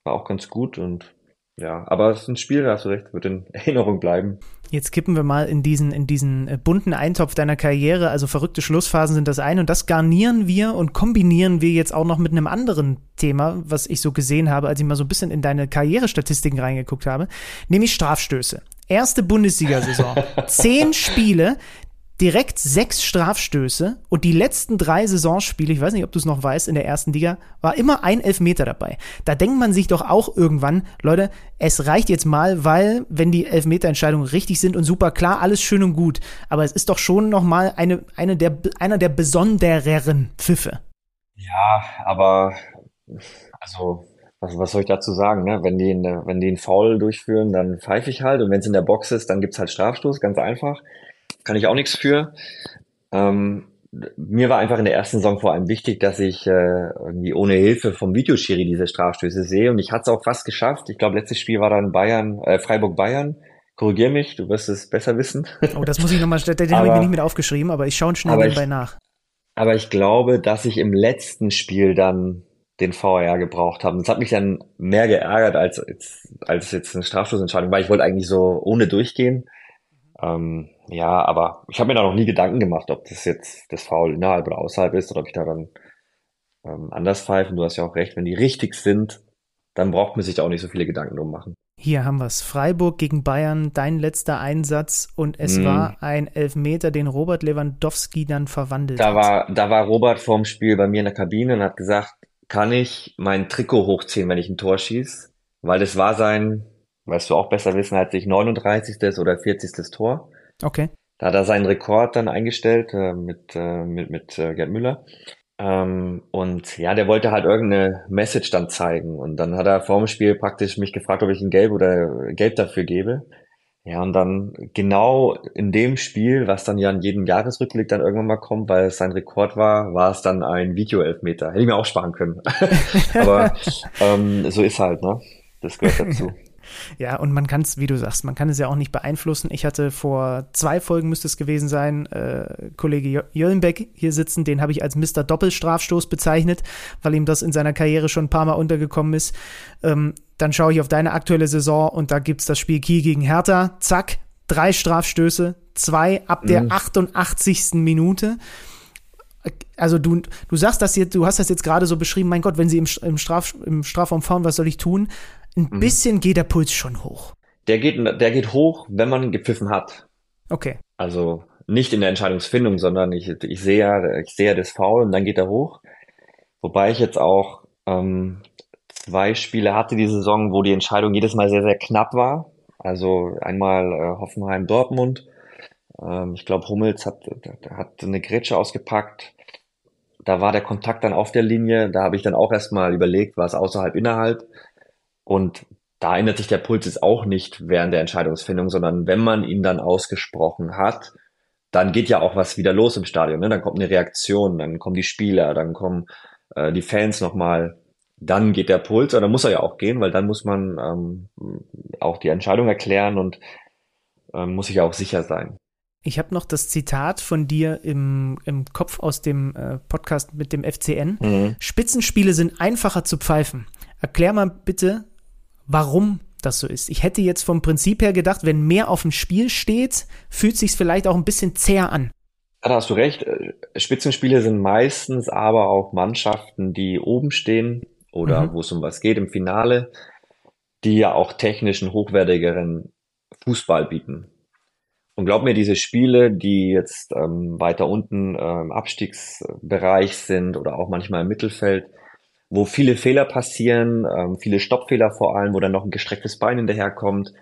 war auch ganz gut und ja, aber es ist ein Spiel, da hast du recht, wird in Erinnerung bleiben. Jetzt kippen wir mal in diesen, in diesen äh, bunten Eintopf deiner Karriere. Also verrückte Schlussphasen sind das eine und das garnieren wir und kombinieren wir jetzt auch noch mit einem anderen Thema, was ich so gesehen habe, als ich mal so ein bisschen in deine Karrierestatistiken reingeguckt habe, nämlich Strafstöße. Erste Bundesliga-Saison. Zehn Spiele, direkt sechs Strafstöße und die letzten drei Saisonspiele, ich weiß nicht, ob du es noch weißt, in der ersten Liga, war immer ein Elfmeter dabei. Da denkt man sich doch auch irgendwann, Leute, es reicht jetzt mal, weil, wenn die Elfmeterentscheidungen richtig sind und super klar, alles schön und gut, aber es ist doch schon nochmal eine, eine der, einer der besondereren Pfiffe. Ja, aber, also, was, was soll ich dazu sagen, ne? Wenn die, wenn die einen Foul durchführen, dann pfeife ich halt und wenn es in der Box ist, dann gibt's halt Strafstoß, ganz einfach kann ich auch nichts für. Ähm, mir war einfach in der ersten Saison vor allem wichtig, dass ich äh, irgendwie ohne Hilfe vom Videoschiri diese Strafstöße sehe und ich hatte es auch fast geschafft. Ich glaube, letztes Spiel war dann Bayern, äh, Freiburg-Bayern. Korrigier mich, du wirst es besser wissen. Oh, das muss ich nochmal, den habe ich mir nicht mit aufgeschrieben, aber ich schaue schnell nebenbei nach. Aber ich glaube, dass ich im letzten Spiel dann den VR gebraucht habe. Das hat mich dann mehr geärgert als, als, als jetzt eine Strafstoßentscheidung, weil ich wollte eigentlich so ohne durchgehen. Ähm, ja, aber ich habe mir da noch nie Gedanken gemacht, ob das jetzt das Foul innerhalb oder außerhalb ist oder ob ich da dann ähm, anders pfeife. Du hast ja auch recht, wenn die richtig sind, dann braucht man sich da auch nicht so viele Gedanken drum machen. Hier haben wir es. Freiburg gegen Bayern, dein letzter Einsatz und es mm. war ein Elfmeter, den Robert Lewandowski dann verwandelt da hat. War, da war Robert vorm Spiel bei mir in der Kabine und hat gesagt, kann ich mein Trikot hochziehen, wenn ich ein Tor schieße? Weil das war sein weißt du auch besser wissen als ich, 39. oder 40. Tor. Okay. Da hat er seinen Rekord dann eingestellt äh, mit, äh, mit, mit äh, Gerd Müller. Ähm, und ja, der wollte halt irgendeine Message dann zeigen. Und dann hat er vor dem Spiel praktisch mich gefragt, ob ich ein Gelb oder Gelb dafür gebe. Ja, und dann genau in dem Spiel, was dann ja in jedem Jahresrückblick dann irgendwann mal kommt, weil es sein Rekord war, war es dann ein Video-Elfmeter. Hätte ich mir auch sparen können. Aber ähm, so ist halt, ne? Das gehört dazu. Ja, und man kann es, wie du sagst, man kann es ja auch nicht beeinflussen. Ich hatte vor zwei Folgen, müsste es gewesen sein, äh, Kollege Jöllenbeck hier sitzen, den habe ich als Mr. Doppelstrafstoß bezeichnet, weil ihm das in seiner Karriere schon ein paar Mal untergekommen ist. Ähm, dann schaue ich auf deine aktuelle Saison und da gibt es das Spiel Kiel gegen Hertha. Zack, drei Strafstöße, zwei ab der mhm. 88. Minute also du, du sagst das jetzt, du hast das jetzt gerade so beschrieben, mein Gott, wenn sie im, im, Straf, im Strafraum fahren, was soll ich tun? Ein mhm. bisschen geht der Puls schon hoch. Der geht, der geht hoch, wenn man gepfiffen hat. Okay. Also nicht in der Entscheidungsfindung, sondern ich, ich sehe ja, ich sehe ja das Foul und dann geht er hoch. Wobei ich jetzt auch ähm, zwei Spiele hatte die Saison, wo die Entscheidung jedes Mal sehr, sehr knapp war. Also einmal äh, Hoffenheim-Dortmund. Ähm, ich glaube, Hummels hat, hat eine Grätsche ausgepackt. Da war der Kontakt dann auf der Linie. Da habe ich dann auch erstmal überlegt, war es außerhalb, innerhalb. Und da ändert sich der Puls jetzt auch nicht während der Entscheidungsfindung, sondern wenn man ihn dann ausgesprochen hat, dann geht ja auch was wieder los im Stadion. Ne? Dann kommt eine Reaktion, dann kommen die Spieler, dann kommen äh, die Fans nochmal. Dann geht der Puls, oder muss er ja auch gehen, weil dann muss man ähm, auch die Entscheidung erklären und ähm, muss sich auch sicher sein. Ich habe noch das Zitat von dir im, im Kopf aus dem äh, Podcast mit dem FCN. Mhm. Spitzenspiele sind einfacher zu pfeifen. Erklär mal bitte, warum das so ist. Ich hätte jetzt vom Prinzip her gedacht, wenn mehr auf dem Spiel steht, fühlt sich vielleicht auch ein bisschen zäher an. Ja, da hast du recht. Äh, Spitzenspiele sind meistens aber auch Mannschaften, die oben stehen oder mhm. wo es um was geht im Finale, die ja auch technischen hochwertigeren Fußball bieten. Und glaub mir, diese Spiele, die jetzt ähm, weiter unten im Abstiegsbereich sind oder auch manchmal im Mittelfeld, wo viele Fehler passieren, ähm, viele Stoppfehler vor allem, wo dann noch ein gestrecktes Bein hinterherkommt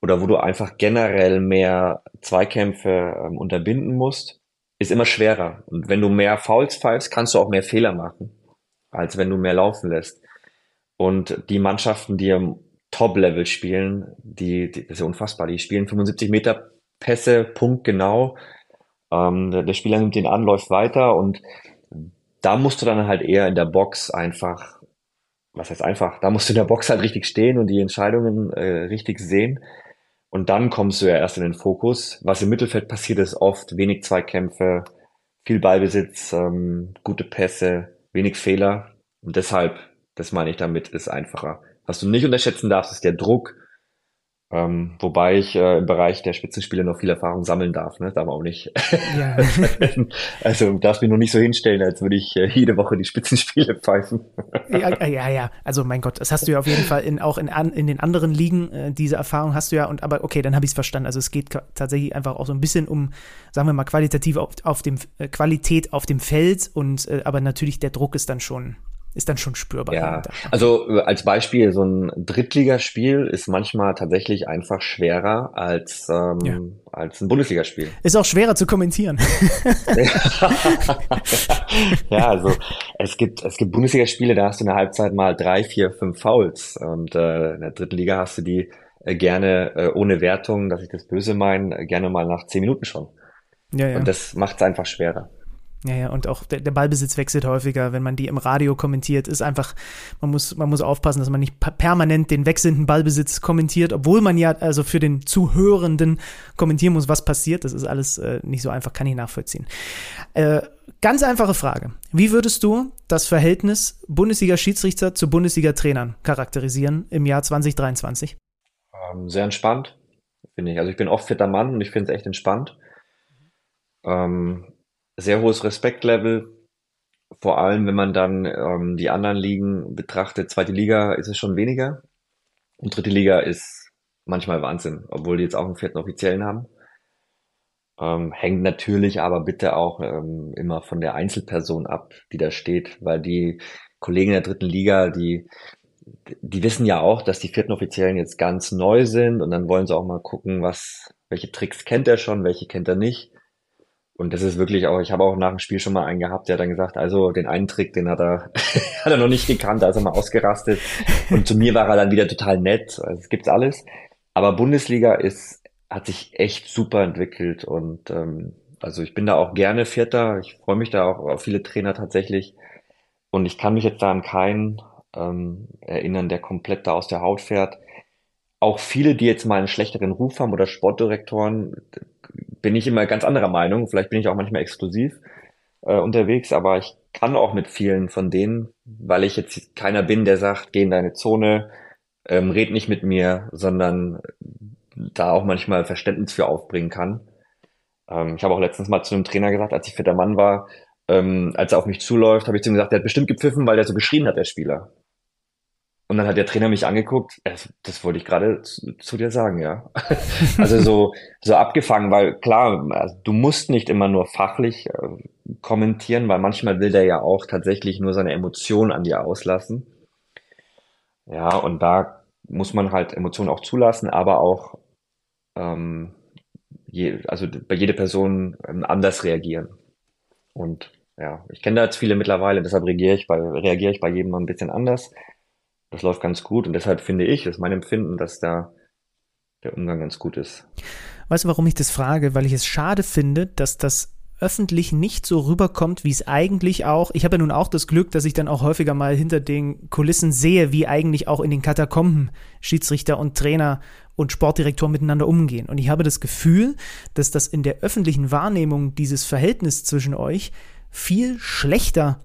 oder wo du einfach generell mehr Zweikämpfe ähm, unterbinden musst, ist immer schwerer. Und wenn du mehr Fouls pfeifst, kannst du auch mehr Fehler machen, als wenn du mehr laufen lässt. Und die Mannschaften, die im Top-Level spielen, die, die, das ist ja unfassbar, die spielen 75 Meter Pässe, punktgenau. Ähm, der, der Spieler nimmt den an, läuft weiter und da musst du dann halt eher in der Box einfach, was heißt einfach, da musst du in der Box halt richtig stehen und die Entscheidungen äh, richtig sehen. Und dann kommst du ja erst in den Fokus. Was im Mittelfeld passiert, ist oft wenig Zweikämpfe, viel Ballbesitz, ähm, gute Pässe, wenig Fehler. Und deshalb, das meine ich damit, ist einfacher. Was du nicht unterschätzen darfst, ist der Druck, ähm, wobei ich äh, im Bereich der Spitzenspiele noch viel Erfahrung sammeln darf, ne? Darf man auch nicht. Ja. also darfst mich noch nicht so hinstellen, als würde ich äh, jede Woche die Spitzenspiele pfeifen. ja, äh, ja, ja. Also mein Gott, das hast du ja auf jeden Fall in, auch in, in den anderen Ligen, äh, diese Erfahrung hast du ja. Und aber okay, dann habe ich es verstanden. Also es geht tatsächlich einfach auch so ein bisschen um, sagen wir mal, qualitativ auf, auf dem äh, Qualität auf dem Feld und äh, aber natürlich der Druck ist dann schon ist dann schon spürbar. Ja, also äh, als Beispiel, so ein Drittligaspiel ist manchmal tatsächlich einfach schwerer als, ähm, ja. als ein Bundesligaspiel. Ist auch schwerer zu kommentieren. ja, also es gibt, es gibt Bundesligaspiele, da hast du in der Halbzeit mal drei, vier, fünf Fouls und äh, in der dritten Liga hast du die äh, gerne äh, ohne Wertung, dass ich das böse meine, gerne mal nach zehn Minuten schon. Ja, ja. Und das macht es einfach schwerer. Ja, ja, und auch der, der, Ballbesitz wechselt häufiger, wenn man die im Radio kommentiert, ist einfach, man muss, man muss aufpassen, dass man nicht permanent den wechselnden Ballbesitz kommentiert, obwohl man ja also für den Zuhörenden kommentieren muss, was passiert. Das ist alles äh, nicht so einfach, kann ich nachvollziehen. Äh, ganz einfache Frage. Wie würdest du das Verhältnis Bundesliga-Schiedsrichter zu Bundesliga-Trainern charakterisieren im Jahr 2023? Ähm, sehr entspannt, finde ich. Also ich bin oft fitter Mann und ich finde es echt entspannt. Ähm, sehr hohes Respektlevel. Vor allem, wenn man dann ähm, die anderen Ligen betrachtet. Zweite Liga ist es schon weniger. Und dritte Liga ist manchmal Wahnsinn, obwohl die jetzt auch einen vierten Offiziellen haben. Ähm, hängt natürlich aber bitte auch ähm, immer von der Einzelperson ab, die da steht, weil die Kollegen der dritten Liga, die, die wissen ja auch, dass die vierten Offiziellen jetzt ganz neu sind und dann wollen sie auch mal gucken, was, welche Tricks kennt er schon, welche kennt er nicht. Und das ist wirklich auch, ich habe auch nach dem Spiel schon mal einen gehabt, der hat dann gesagt, also den einen Trick, den hat er, hat er noch nicht gekannt, da ist er mal ausgerastet. Und zu mir war er dann wieder total nett. Also es gibt's alles. Aber Bundesliga ist, hat sich echt super entwickelt und ähm, also ich bin da auch gerne Vierter. Ich freue mich da auch auf viele Trainer tatsächlich. Und ich kann mich jetzt da an keinen ähm, erinnern, der komplett da aus der Haut fährt. Auch viele, die jetzt mal einen schlechteren Ruf haben oder Sportdirektoren, bin ich immer ganz anderer Meinung. Vielleicht bin ich auch manchmal exklusiv äh, unterwegs, aber ich kann auch mit vielen von denen, weil ich jetzt keiner bin, der sagt, geh in deine Zone, ähm, red nicht mit mir, sondern da auch manchmal Verständnis für aufbringen kann. Ähm, ich habe auch letztens mal zu einem Trainer gesagt, als ich fitter Mann war, ähm, als er auf mich zuläuft, habe ich zu ihm gesagt, der hat bestimmt gepfiffen, weil der so geschrien hat, der Spieler. Und dann hat der Trainer mich angeguckt, das, das wollte ich gerade zu, zu, dir sagen, ja. also so, so abgefangen, weil klar, also du musst nicht immer nur fachlich äh, kommentieren, weil manchmal will der ja auch tatsächlich nur seine Emotionen an dir auslassen. Ja, und da muss man halt Emotionen auch zulassen, aber auch ähm, je, also bei jeder Person ähm, anders reagieren. Und ja, ich kenne da jetzt viele mittlerweile, deshalb reagiere ich bei, reagiere ich bei jedem ein bisschen anders das läuft ganz gut und deshalb finde ich, ist mein Empfinden, dass da der Umgang ganz gut ist. Weißt du, warum ich das frage? Weil ich es schade finde, dass das öffentlich nicht so rüberkommt, wie es eigentlich auch. Ich habe ja nun auch das Glück, dass ich dann auch häufiger mal hinter den Kulissen sehe, wie eigentlich auch in den Katakomben Schiedsrichter und Trainer und Sportdirektor miteinander umgehen. Und ich habe das Gefühl, dass das in der öffentlichen Wahrnehmung dieses Verhältnis zwischen euch viel schlechter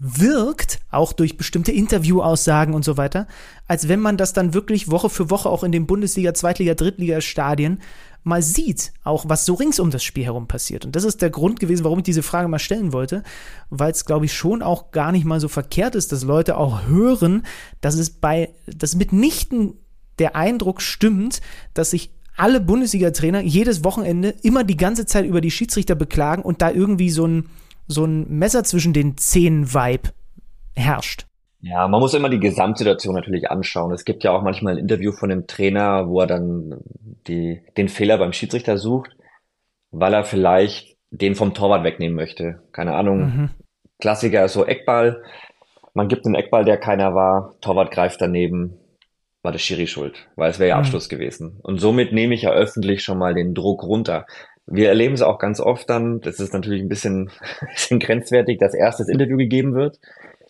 wirkt, auch durch bestimmte Interviewaussagen und so weiter, als wenn man das dann wirklich Woche für Woche auch in den Bundesliga, Zweitliga, Drittliga-Stadien mal sieht, auch was so rings um das Spiel herum passiert. Und das ist der Grund gewesen, warum ich diese Frage mal stellen wollte, weil es, glaube ich, schon auch gar nicht mal so verkehrt ist, dass Leute auch hören, dass es bei, dass mitnichten der Eindruck stimmt, dass sich alle Bundesliga-Trainer jedes Wochenende immer die ganze Zeit über die Schiedsrichter beklagen und da irgendwie so ein so ein Messer zwischen den Zähnen-Vibe herrscht. Ja, man muss immer die Gesamtsituation natürlich anschauen. Es gibt ja auch manchmal ein Interview von dem Trainer, wo er dann die, den Fehler beim Schiedsrichter sucht, weil er vielleicht den vom Torwart wegnehmen möchte. Keine Ahnung. Mhm. Klassiker ist so Eckball. Man gibt einen Eckball, der keiner war. Torwart greift daneben. War der Schiri schuld, weil es wäre ja mhm. Abschluss gewesen. Und somit nehme ich ja öffentlich schon mal den Druck runter. Wir erleben es auch ganz oft dann, das ist natürlich ein bisschen, bisschen grenzwertig, dass erst das Interview gegeben wird,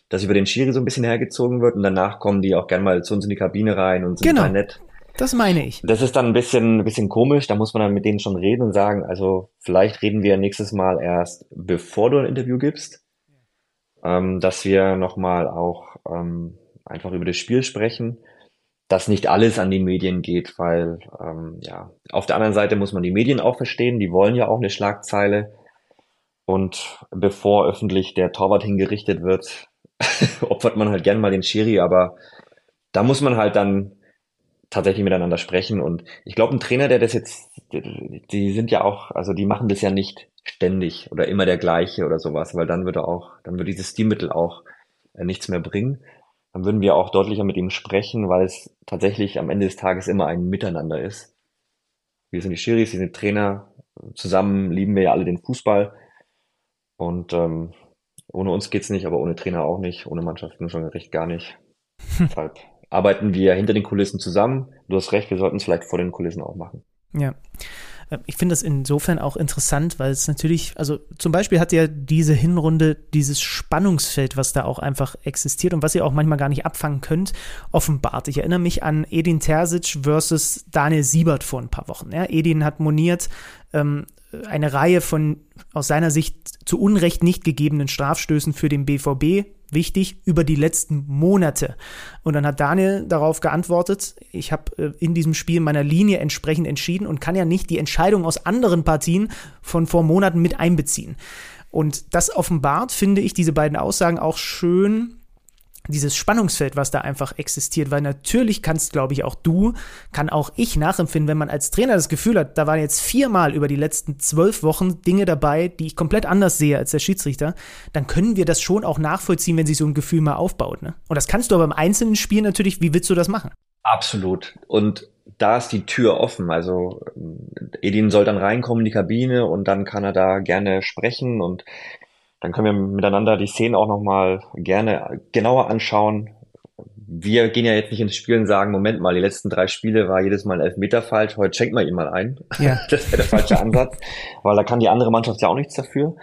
dass über den Schiri so ein bisschen hergezogen wird und danach kommen die auch gerne mal zu uns in die Kabine rein und sind genau. nett. Das meine ich. Das ist dann ein bisschen, ein bisschen komisch, da muss man dann mit denen schon reden und sagen, also vielleicht reden wir nächstes Mal erst, bevor du ein Interview gibst, ähm, dass wir nochmal auch ähm, einfach über das Spiel sprechen dass nicht alles an die Medien geht, weil ähm, ja, auf der anderen Seite muss man die Medien auch verstehen, die wollen ja auch eine Schlagzeile. Und bevor öffentlich der Torwart hingerichtet wird, opfert man halt gern mal den Schiri, aber da muss man halt dann tatsächlich miteinander sprechen. Und ich glaube, ein Trainer, der das jetzt, die sind ja auch, also die machen das ja nicht ständig oder immer der gleiche oder sowas, weil dann würde auch, dann würde dieses Stilmittel auch äh, nichts mehr bringen. Dann würden wir auch deutlicher mit ihm sprechen, weil es tatsächlich am Ende des Tages immer ein Miteinander ist. Wir sind die Schiris, wir sind Trainer, zusammen lieben wir ja alle den Fußball. Und ähm, ohne uns geht's nicht, aber ohne Trainer auch nicht, ohne Mannschaften schon recht gar nicht. Deshalb arbeiten wir hinter den Kulissen zusammen. Du hast recht, wir sollten es vielleicht vor den Kulissen auch machen. Ja. Äh, ich finde das insofern auch interessant, weil es natürlich, also zum Beispiel hat ja diese Hinrunde dieses Spannungsfeld, was da auch einfach existiert und was ihr auch manchmal gar nicht abfangen könnt, offenbart. Ich erinnere mich an Edin Terzic versus Daniel Siebert vor ein paar Wochen. Ja, Edin hat moniert, ähm, eine Reihe von aus seiner Sicht zu Unrecht nicht gegebenen Strafstößen für den BVB wichtig über die letzten Monate. Und dann hat Daniel darauf geantwortet, ich habe äh, in diesem Spiel meiner Linie entsprechend entschieden und kann ja nicht die Entscheidung aus anderen Partien von vor Monaten mit einbeziehen. Und das offenbart, finde ich, diese beiden Aussagen auch schön dieses Spannungsfeld, was da einfach existiert, weil natürlich kannst, glaube ich, auch du, kann auch ich nachempfinden, wenn man als Trainer das Gefühl hat, da waren jetzt viermal über die letzten zwölf Wochen Dinge dabei, die ich komplett anders sehe als der Schiedsrichter, dann können wir das schon auch nachvollziehen, wenn sich so ein Gefühl mal aufbaut. Ne? Und das kannst du aber im einzelnen Spiel natürlich, wie willst du das machen? Absolut. Und da ist die Tür offen. Also Edin soll dann reinkommen in die Kabine und dann kann er da gerne sprechen und dann können wir miteinander die Szenen auch nochmal gerne genauer anschauen. Wir gehen ja jetzt nicht ins Spiel und sagen, Moment mal, die letzten drei Spiele war jedes Mal ein Elfmeter falsch, heute schenkt man ihm mal ein. Ja. Das wäre der falsche Ansatz, weil da kann die andere Mannschaft ja auch nichts dafür.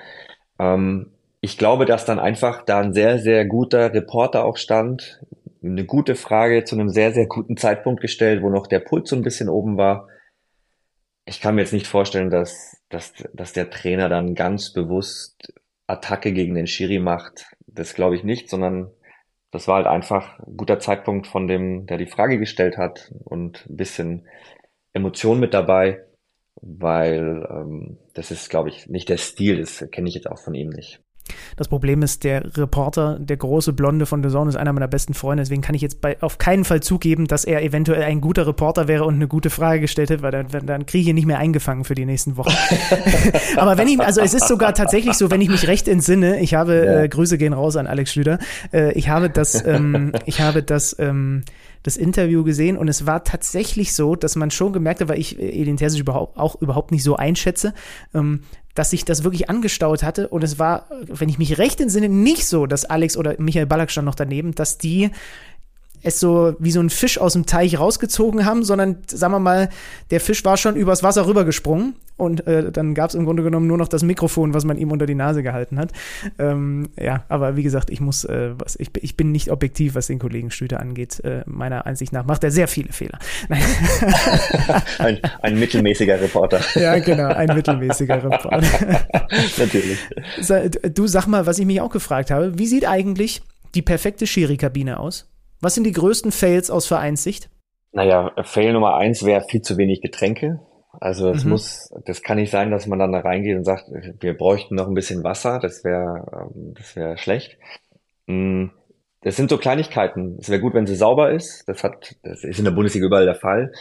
Ähm, ich glaube, dass dann einfach da ein sehr, sehr guter Reporter auch stand, eine gute Frage zu einem sehr, sehr guten Zeitpunkt gestellt, wo noch der Puls so ein bisschen oben war. Ich kann mir jetzt nicht vorstellen, dass, dass, dass der Trainer dann ganz bewusst Attacke gegen den Schiri macht. Das glaube ich nicht, sondern das war halt einfach ein guter Zeitpunkt von dem, der die Frage gestellt hat und ein bisschen Emotion mit dabei, weil ähm, das ist, glaube ich, nicht der Stil, das kenne ich jetzt auch von ihm nicht. Das Problem ist, der Reporter, der große Blonde von The Zone, ist einer meiner besten Freunde. Deswegen kann ich jetzt bei, auf keinen Fall zugeben, dass er eventuell ein guter Reporter wäre und eine gute Frage gestellt hätte, weil dann, dann kriege ich ihn nicht mehr eingefangen für die nächsten Wochen. Aber wenn ich, also es ist sogar tatsächlich so, wenn ich mich recht entsinne, ich habe, ja. äh, Grüße gehen raus an Alex Schlüter, äh, ich habe das, ähm, ich habe das, ähm, das Interview gesehen und es war tatsächlich so, dass man schon gemerkt hat, weil ich äh, Edin Terzic überhaupt, auch überhaupt nicht so einschätze, ähm, dass sich das wirklich angestaut hatte. Und es war, wenn ich mich recht entsinne, nicht so, dass Alex oder Michael Ballack stand noch daneben, dass die es so wie so ein Fisch aus dem Teich rausgezogen haben, sondern sagen wir mal, der Fisch war schon übers Wasser rübergesprungen und äh, dann gab es im Grunde genommen nur noch das Mikrofon, was man ihm unter die Nase gehalten hat. Ähm, ja, aber wie gesagt, ich muss, äh, was, ich, ich bin nicht objektiv, was den Kollegen Stüter angeht. Äh, meiner Ansicht nach macht er sehr viele Fehler. ein, ein mittelmäßiger Reporter. ja, genau, ein mittelmäßiger Reporter. Natürlich. Du sag mal, was ich mich auch gefragt habe, wie sieht eigentlich die perfekte Schiri-Kabine aus? Was sind die größten Fails aus Vereinssicht? Naja, Fail Nummer eins wäre viel zu wenig Getränke. Also es mhm. muss, das kann nicht sein, dass man dann da reingeht und sagt, wir bräuchten noch ein bisschen Wasser. Das wäre, ähm, das wäre schlecht. Mm, das sind so Kleinigkeiten. Es wäre gut, wenn sie sauber ist. Das hat, das ist in der Bundesliga überall der Fall.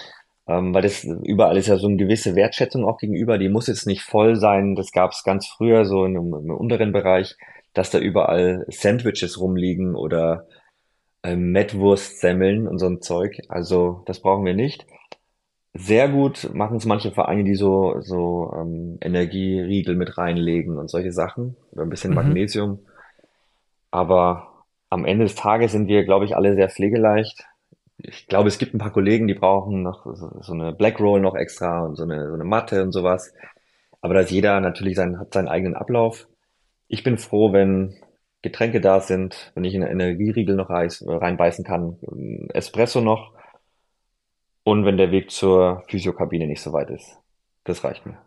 Ähm, weil das überall ist ja so eine gewisse Wertschätzung auch gegenüber. Die muss jetzt nicht voll sein. Das gab es ganz früher so in einem, im unteren Bereich, dass da überall Sandwiches rumliegen oder ähm, Mettwurst-Semmeln und so ein Zeug. Also das brauchen wir nicht. Sehr gut machen es manche Vereine, die so, so ähm, Energieriegel mit reinlegen und solche Sachen. Oder ein bisschen mhm. Magnesium. Aber am Ende des Tages sind wir, glaube ich, alle sehr pflegeleicht. Ich glaube, es gibt ein paar Kollegen, die brauchen noch so, eine Black Roll noch extra und so eine, so eine Matte und sowas. Aber da ist jeder natürlich sein, hat seinen eigenen Ablauf. Ich bin froh, wenn Getränke da sind, wenn ich in einen Energieriegel noch reinbeißen kann, Espresso noch und wenn der Weg zur Physiokabine nicht so weit ist. Das reicht mir.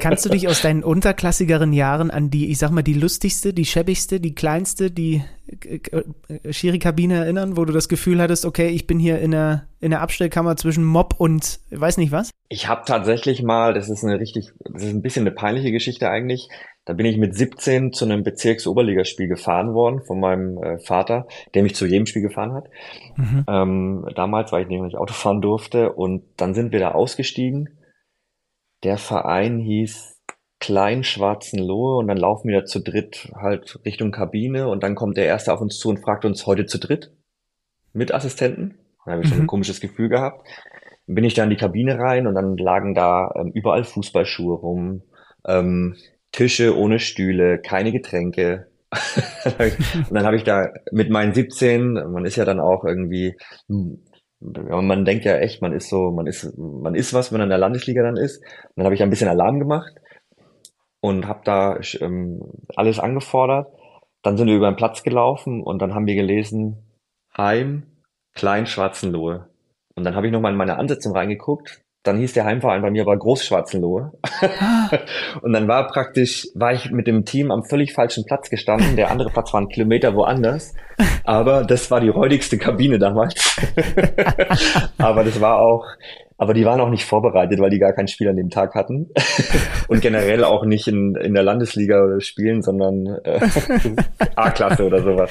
Kannst du dich aus deinen unterklassigeren Jahren an die, ich sag mal, die lustigste, die schäbigste, die kleinste, die äh, Schiri-Kabine erinnern, wo du das Gefühl hattest, okay, ich bin hier in der, in der Abstellkammer zwischen Mob und weiß nicht was? Ich habe tatsächlich mal, das ist eine richtig, das ist ein bisschen eine peinliche Geschichte eigentlich. Da bin ich mit 17 zu einem Bezirksoberligaspiel gefahren worden von meinem äh, Vater, der mich zu jedem Spiel gefahren hat. Mhm. Ähm, damals, weil ich nämlich Auto fahren durfte. Und dann sind wir da ausgestiegen. Der Verein hieß Klein Schwarzenlohe und dann laufen wir da zu dritt halt Richtung Kabine und dann kommt der Erste auf uns zu und fragt uns heute zu dritt mit Assistenten. Da habe ich mhm. schon ein komisches Gefühl gehabt. Dann bin ich da in die Kabine rein und dann lagen da ähm, überall Fußballschuhe rum. Ähm, Tische ohne Stühle, keine Getränke. und dann habe ich da mit meinen 17, man ist ja dann auch irgendwie, man denkt ja echt, man ist so, man ist, man ist was, wenn man in der Landesliga dann ist. Und dann habe ich ein bisschen Alarm gemacht und habe da ähm, alles angefordert. Dann sind wir über den Platz gelaufen und dann haben wir gelesen, Heim, Klein Schwarzenlohe. Und dann habe ich nochmal in meine Ansetzung reingeguckt dann hieß der Heimverein bei mir aber Großschwarzenlohe. Ah. und dann war praktisch, war ich mit dem Team am völlig falschen Platz gestanden. Der andere Platz war ein Kilometer woanders. Aber das war die räudigste Kabine damals. aber das war auch, aber die waren auch nicht vorbereitet, weil die gar kein Spiel an dem Tag hatten. und generell auch nicht in, in der Landesliga spielen, sondern äh, A-Klasse oder sowas.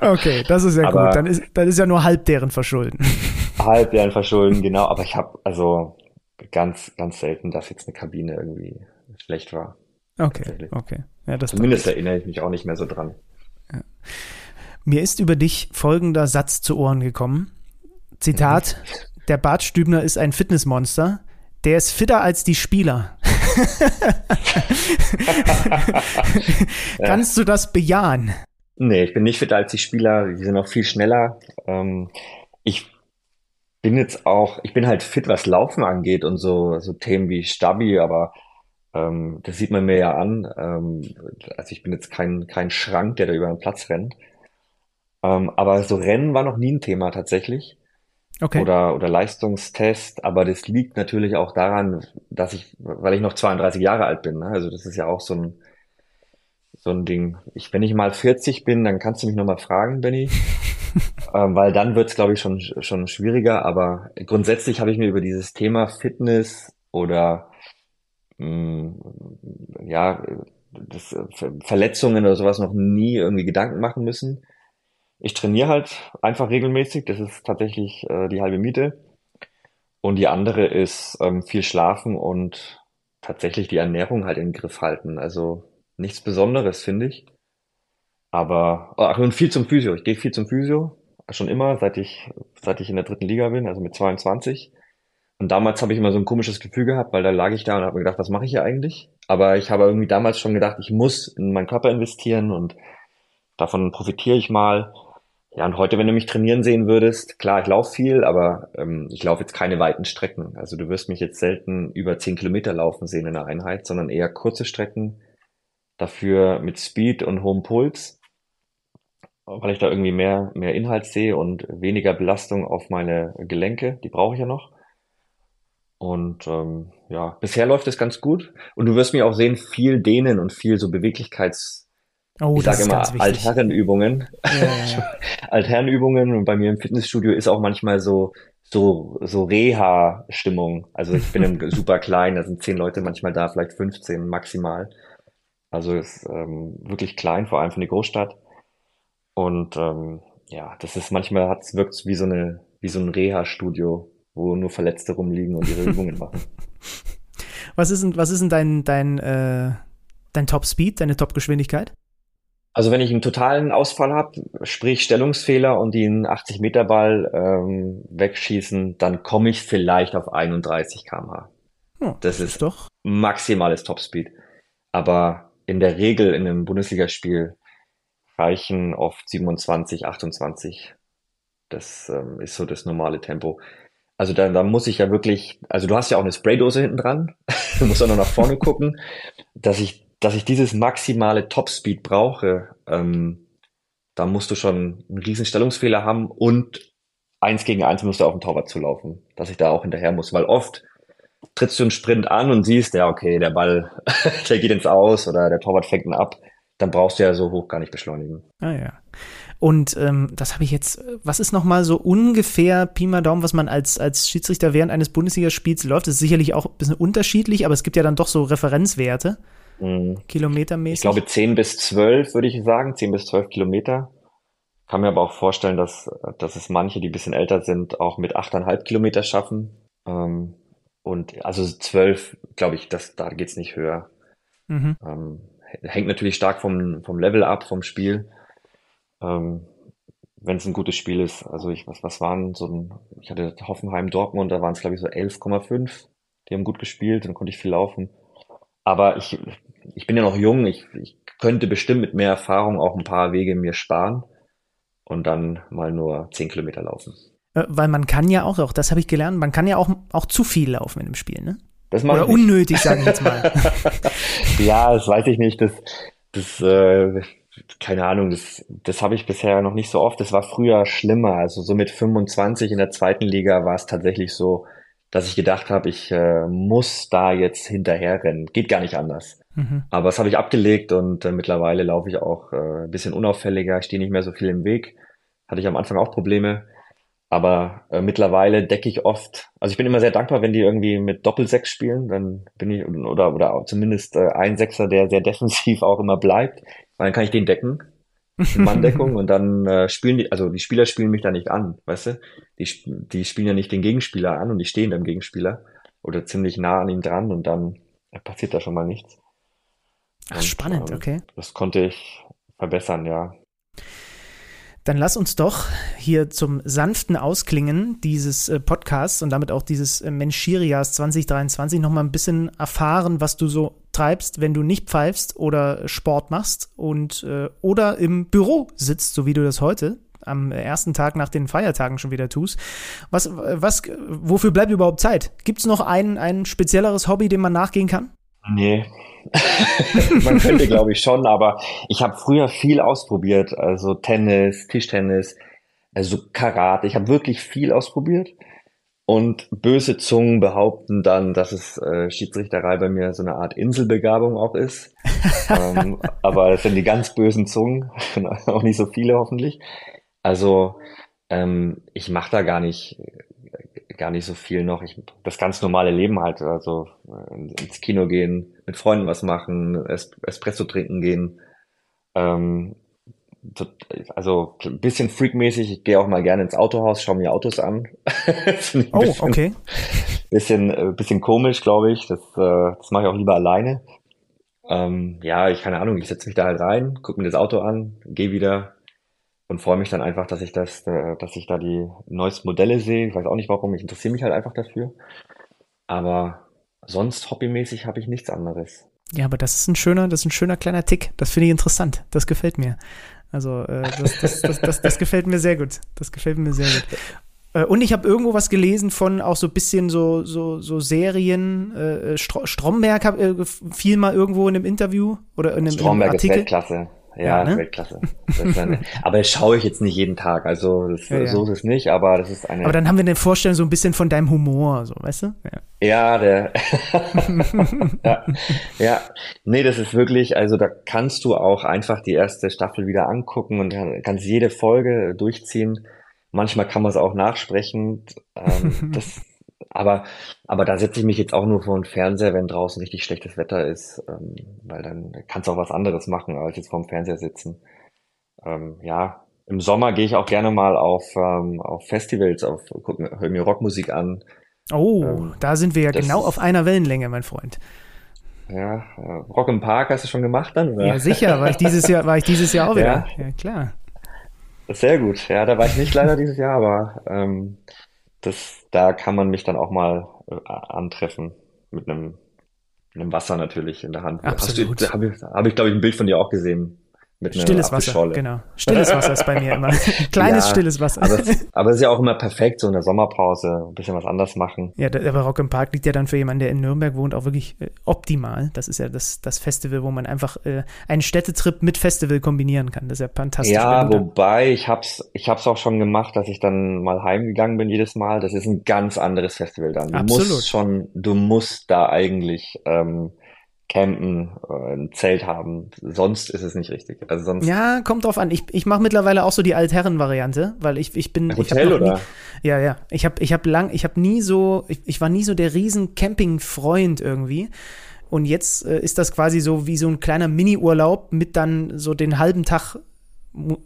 okay, das ist ja aber gut. Dann ist, dann ist ja nur halb deren Verschulden. halb deren Verschulden, genau. Aber ich habe also ganz, ganz selten, dass jetzt eine Kabine irgendwie schlecht war. Okay, okay. Ja, das Zumindest erinnere ich mich auch nicht mehr so dran. Ja. Mir ist über dich folgender Satz zu Ohren gekommen. Zitat, der Bart Stübner ist ein Fitnessmonster. Der ist fitter als die Spieler. Kannst du das bejahen? Nee, ich bin nicht fitter als die Spieler. Die sind auch viel schneller. Ähm, ich bin jetzt auch, ich bin halt fit, was Laufen angeht und so, so Themen wie Stabi, aber ähm, das sieht man mir ja an. Ähm, also ich bin jetzt kein, kein Schrank, der da über den Platz rennt. Ähm, aber so Rennen war noch nie ein Thema tatsächlich okay. oder, oder Leistungstest, aber das liegt natürlich auch daran, dass ich, weil ich noch 32 Jahre alt bin, ne? also das ist ja auch so ein, so ein Ding. Ich, wenn ich mal 40 bin, dann kannst du mich nochmal fragen, Benny, ähm, weil dann wird's es, glaube ich, schon, schon schwieriger, aber grundsätzlich habe ich mir über dieses Thema Fitness oder mh, mm, ja, das, Verletzungen oder sowas noch nie irgendwie Gedanken machen müssen ich trainiere halt einfach regelmäßig. Das ist tatsächlich äh, die halbe Miete. Und die andere ist ähm, viel schlafen und tatsächlich die Ernährung halt in den Griff halten. Also nichts Besonderes, finde ich. Aber, ach, und viel zum Physio. Ich gehe viel zum Physio. Schon immer, seit ich, seit ich in der dritten Liga bin, also mit 22. Und damals habe ich immer so ein komisches Gefühl gehabt, weil da lag ich da und habe mir gedacht, was mache ich hier eigentlich? Aber ich habe irgendwie damals schon gedacht, ich muss in meinen Körper investieren und davon profitiere ich mal. Ja, und heute, wenn du mich trainieren sehen würdest, klar, ich laufe viel, aber ähm, ich laufe jetzt keine weiten Strecken. Also du wirst mich jetzt selten über zehn Kilometer laufen sehen in der Einheit, sondern eher kurze Strecken, dafür mit Speed und hohem Puls, weil ich da irgendwie mehr, mehr Inhalt sehe und weniger Belastung auf meine Gelenke, die brauche ich ja noch. Und ähm, ja, bisher läuft es ganz gut. Und du wirst mich auch sehen, viel dehnen und viel so Beweglichkeits- Oh, ich sage immer Altherrenübungen. Ja, ja. Altherrenübungen und bei mir im Fitnessstudio ist auch manchmal so so so Reha-Stimmung. Also ich bin super klein, da sind zehn Leute manchmal da, vielleicht 15 maximal. Also ist ähm, wirklich klein, vor allem für eine Großstadt. Und ähm, ja, das ist manchmal hat's wirkt wie so eine wie so ein Reha-Studio, wo nur Verletzte rumliegen und ihre Übungen machen. Was ist denn was ist denn dein dein äh, dein Top Speed, deine Top Geschwindigkeit? Also wenn ich einen totalen Ausfall habe, sprich Stellungsfehler und den 80-Meter-Ball ähm, wegschießen, dann komme ich vielleicht auf 31 km/h. Oh, das ist doch maximales Topspeed. Aber in der Regel in einem Bundesligaspiel reichen oft 27, 28. Das ähm, ist so das normale Tempo. Also da, da muss ich ja wirklich, also du hast ja auch eine Spraydose hinten dran, du musst auch noch nach vorne gucken, dass ich dass ich dieses maximale Topspeed brauche, ähm, da musst du schon einen riesen Stellungsfehler haben und eins gegen eins musst du auf den Torwart zulaufen, dass ich da auch hinterher muss, weil oft trittst du einen Sprint an und siehst, ja, okay, der Ball, der geht ins Aus oder der Torwart fängt ihn ab, dann brauchst du ja so hoch gar nicht beschleunigen. Ah ja. Und ähm, das habe ich jetzt, was ist nochmal so ungefähr Pi mal Daumen, was man als, als Schiedsrichter während eines Bundesligaspiels läuft? Das ist sicherlich auch ein bisschen unterschiedlich, aber es gibt ja dann doch so Referenzwerte. Mhm. Kilometermäßig. Ich glaube 10 bis 12 würde ich sagen, 10 bis 12 Kilometer. Kann mir aber auch vorstellen, dass, dass es manche, die ein bisschen älter sind, auch mit 8,5 Kilometer schaffen. Ähm, und also 12, glaube ich, das, da geht's nicht höher. Mhm. Ähm, hängt natürlich stark vom, vom Level ab, vom Spiel ähm, wenn es ein gutes Spiel ist. Also ich, was, was waren so ein, ich hatte Hoffenheim Dortmund, da waren es glaube ich so 11,5. Die haben gut gespielt, dann konnte ich viel laufen. Aber ich, ich bin ja noch jung, ich, ich könnte bestimmt mit mehr Erfahrung auch ein paar Wege mir sparen und dann mal nur 10 Kilometer laufen. Äh, weil man kann ja auch, auch das habe ich gelernt, man kann ja auch, auch zu viel laufen in dem Spiel, ne? Das Oder unnötig, sage ich jetzt mal. ja, das weiß ich nicht. Das, das äh, keine Ahnung, das, das habe ich bisher noch nicht so oft. Das war früher schlimmer. Also so mit 25 in der zweiten Liga war es tatsächlich so, dass ich gedacht habe, ich äh, muss da jetzt hinterherrennen. Geht gar nicht anders. Mhm. Aber das habe ich abgelegt und äh, mittlerweile laufe ich auch äh, ein bisschen unauffälliger, stehe nicht mehr so viel im Weg. Hatte ich am Anfang auch Probleme. Aber äh, mittlerweile decke ich oft, also ich bin immer sehr dankbar, wenn die irgendwie mit Doppelsechs spielen, dann bin ich, oder, oder zumindest äh, ein Sechser, der sehr defensiv auch immer bleibt, weil dann kann ich den decken, Manndeckung und dann äh, spielen die, also die Spieler spielen mich da nicht an, weißt du? Die, die spielen ja nicht den Gegenspieler an und die stehen dem Gegenspieler oder ziemlich nah an ihm dran und dann passiert da schon mal nichts. Ach, und, spannend, ähm, okay. Das konnte ich verbessern, ja. Dann lass uns doch hier zum sanften Ausklingen dieses äh, Podcasts und damit auch dieses äh, Mensch Schirias 2023 nochmal ein bisschen erfahren, was du so treibst, wenn du nicht pfeifst oder Sport machst und äh, oder im Büro sitzt, so wie du das heute am ersten Tag nach den Feiertagen schon wieder tust. Was, was, wofür bleibt überhaupt Zeit? Gibt es noch ein, ein spezielleres Hobby, dem man nachgehen kann? Nee, Man könnte, glaube ich, schon, aber ich habe früher viel ausprobiert. Also Tennis, Tischtennis, also Karate. Ich habe wirklich viel ausprobiert. Und böse Zungen behaupten dann, dass es äh, Schiedsrichterei bei mir so eine Art Inselbegabung auch ist. ähm, aber das sind die ganz bösen Zungen, auch nicht so viele hoffentlich. Also ähm, ich mache da gar nicht gar nicht so viel noch. Ich, das ganz normale Leben halt, also äh, ins Kino gehen, mit Freunden was machen, es, Espresso trinken gehen. Ähm, also ein bisschen freakmäßig. Ich gehe auch mal gerne ins Autohaus, schaue mir Autos an. oh, bisschen, okay. Bisschen, äh, bisschen komisch, glaube ich. Das, äh, das mache ich auch lieber alleine. Ähm, ja, ich keine Ahnung. Ich setze mich da halt rein, gucke mir das Auto an, gehe wieder, und freue mich dann einfach, dass ich das, äh, dass ich da die neuesten Modelle sehe. Ich weiß auch nicht warum, ich interessiere mich halt einfach dafür. Aber sonst hobbymäßig habe ich nichts anderes. Ja, aber das ist ein schöner, das ist ein schöner kleiner Tick. Das finde ich interessant. Das gefällt mir. Also äh, das, das, das, das, das gefällt mir sehr gut. Das gefällt mir sehr gut. Äh, und ich habe irgendwo was gelesen von auch so ein bisschen so, so, so Serien. Äh, Stromberg hab, äh, fiel mal irgendwo in einem Interview oder in einem, Stromberg in einem Artikel. ist Weltklasse. Ja, ja ne? Weltklasse. Eine, aber das schaue ich jetzt nicht jeden Tag. Also das, ja, ja. so ist es nicht, aber das ist eine. Aber dann haben wir eine Vorstellung so ein bisschen von deinem Humor, so, weißt du? Ja, ja der. ja, ja, nee, das ist wirklich. Also da kannst du auch einfach die erste Staffel wieder angucken und kannst jede Folge durchziehen. Manchmal kann man es auch nachsprechen. Ähm, das aber, aber da setze ich mich jetzt auch nur vor den Fernseher, wenn draußen richtig schlechtes Wetter ist, ähm, weil dann kannst du auch was anderes machen, als jetzt vor dem Fernseher sitzen. Ähm, ja, im Sommer gehe ich auch gerne mal auf, ähm, auf Festivals, auf, guck, hör mir Rockmusik an. Oh, ähm, da sind wir ja genau auf einer Wellenlänge, mein Freund. Ja, Rock im Park hast du schon gemacht dann? Oder? Ja, sicher, war ich dieses Jahr, war ich dieses Jahr auch wieder. Ja, ja klar. Sehr gut. Ja, da war ich nicht leider dieses Jahr, aber ähm, das, da kann man mich dann auch mal äh, antreffen mit einem, einem Wasser natürlich in der Hand. Absolut. Habe ich, hab ich glaube ich, ein Bild von dir auch gesehen. Mit Stilles Wasser, genau. Stilles Wasser ist bei mir immer. Kleines ja, stilles Wasser. aber, aber es ist ja auch immer perfekt, so in der Sommerpause ein bisschen was anders machen. Ja, der, der Rock im Park liegt ja dann für jemanden, der in Nürnberg wohnt, auch wirklich äh, optimal. Das ist ja das, das Festival, wo man einfach äh, einen Städtetrip mit Festival kombinieren kann. Das ist ja fantastisch. Ja, wobei ich hab's, ich hab's auch schon gemacht, dass ich dann mal heimgegangen bin jedes Mal. Das ist ein ganz anderes Festival dann. Du Absolut. musst schon, du musst da eigentlich ähm, campen, äh, ein Zelt haben. Sonst ist es nicht richtig. Also sonst ja, kommt drauf an. Ich, ich mache mittlerweile auch so die Altherren-Variante, weil ich, ich bin. Hotel ich oder? Nie, ja, ja. Ich habe ich hab lang, ich habe nie so, ich, ich war nie so der riesen Camping-Freund irgendwie. Und jetzt äh, ist das quasi so wie so ein kleiner Mini-Urlaub mit dann so den halben Tag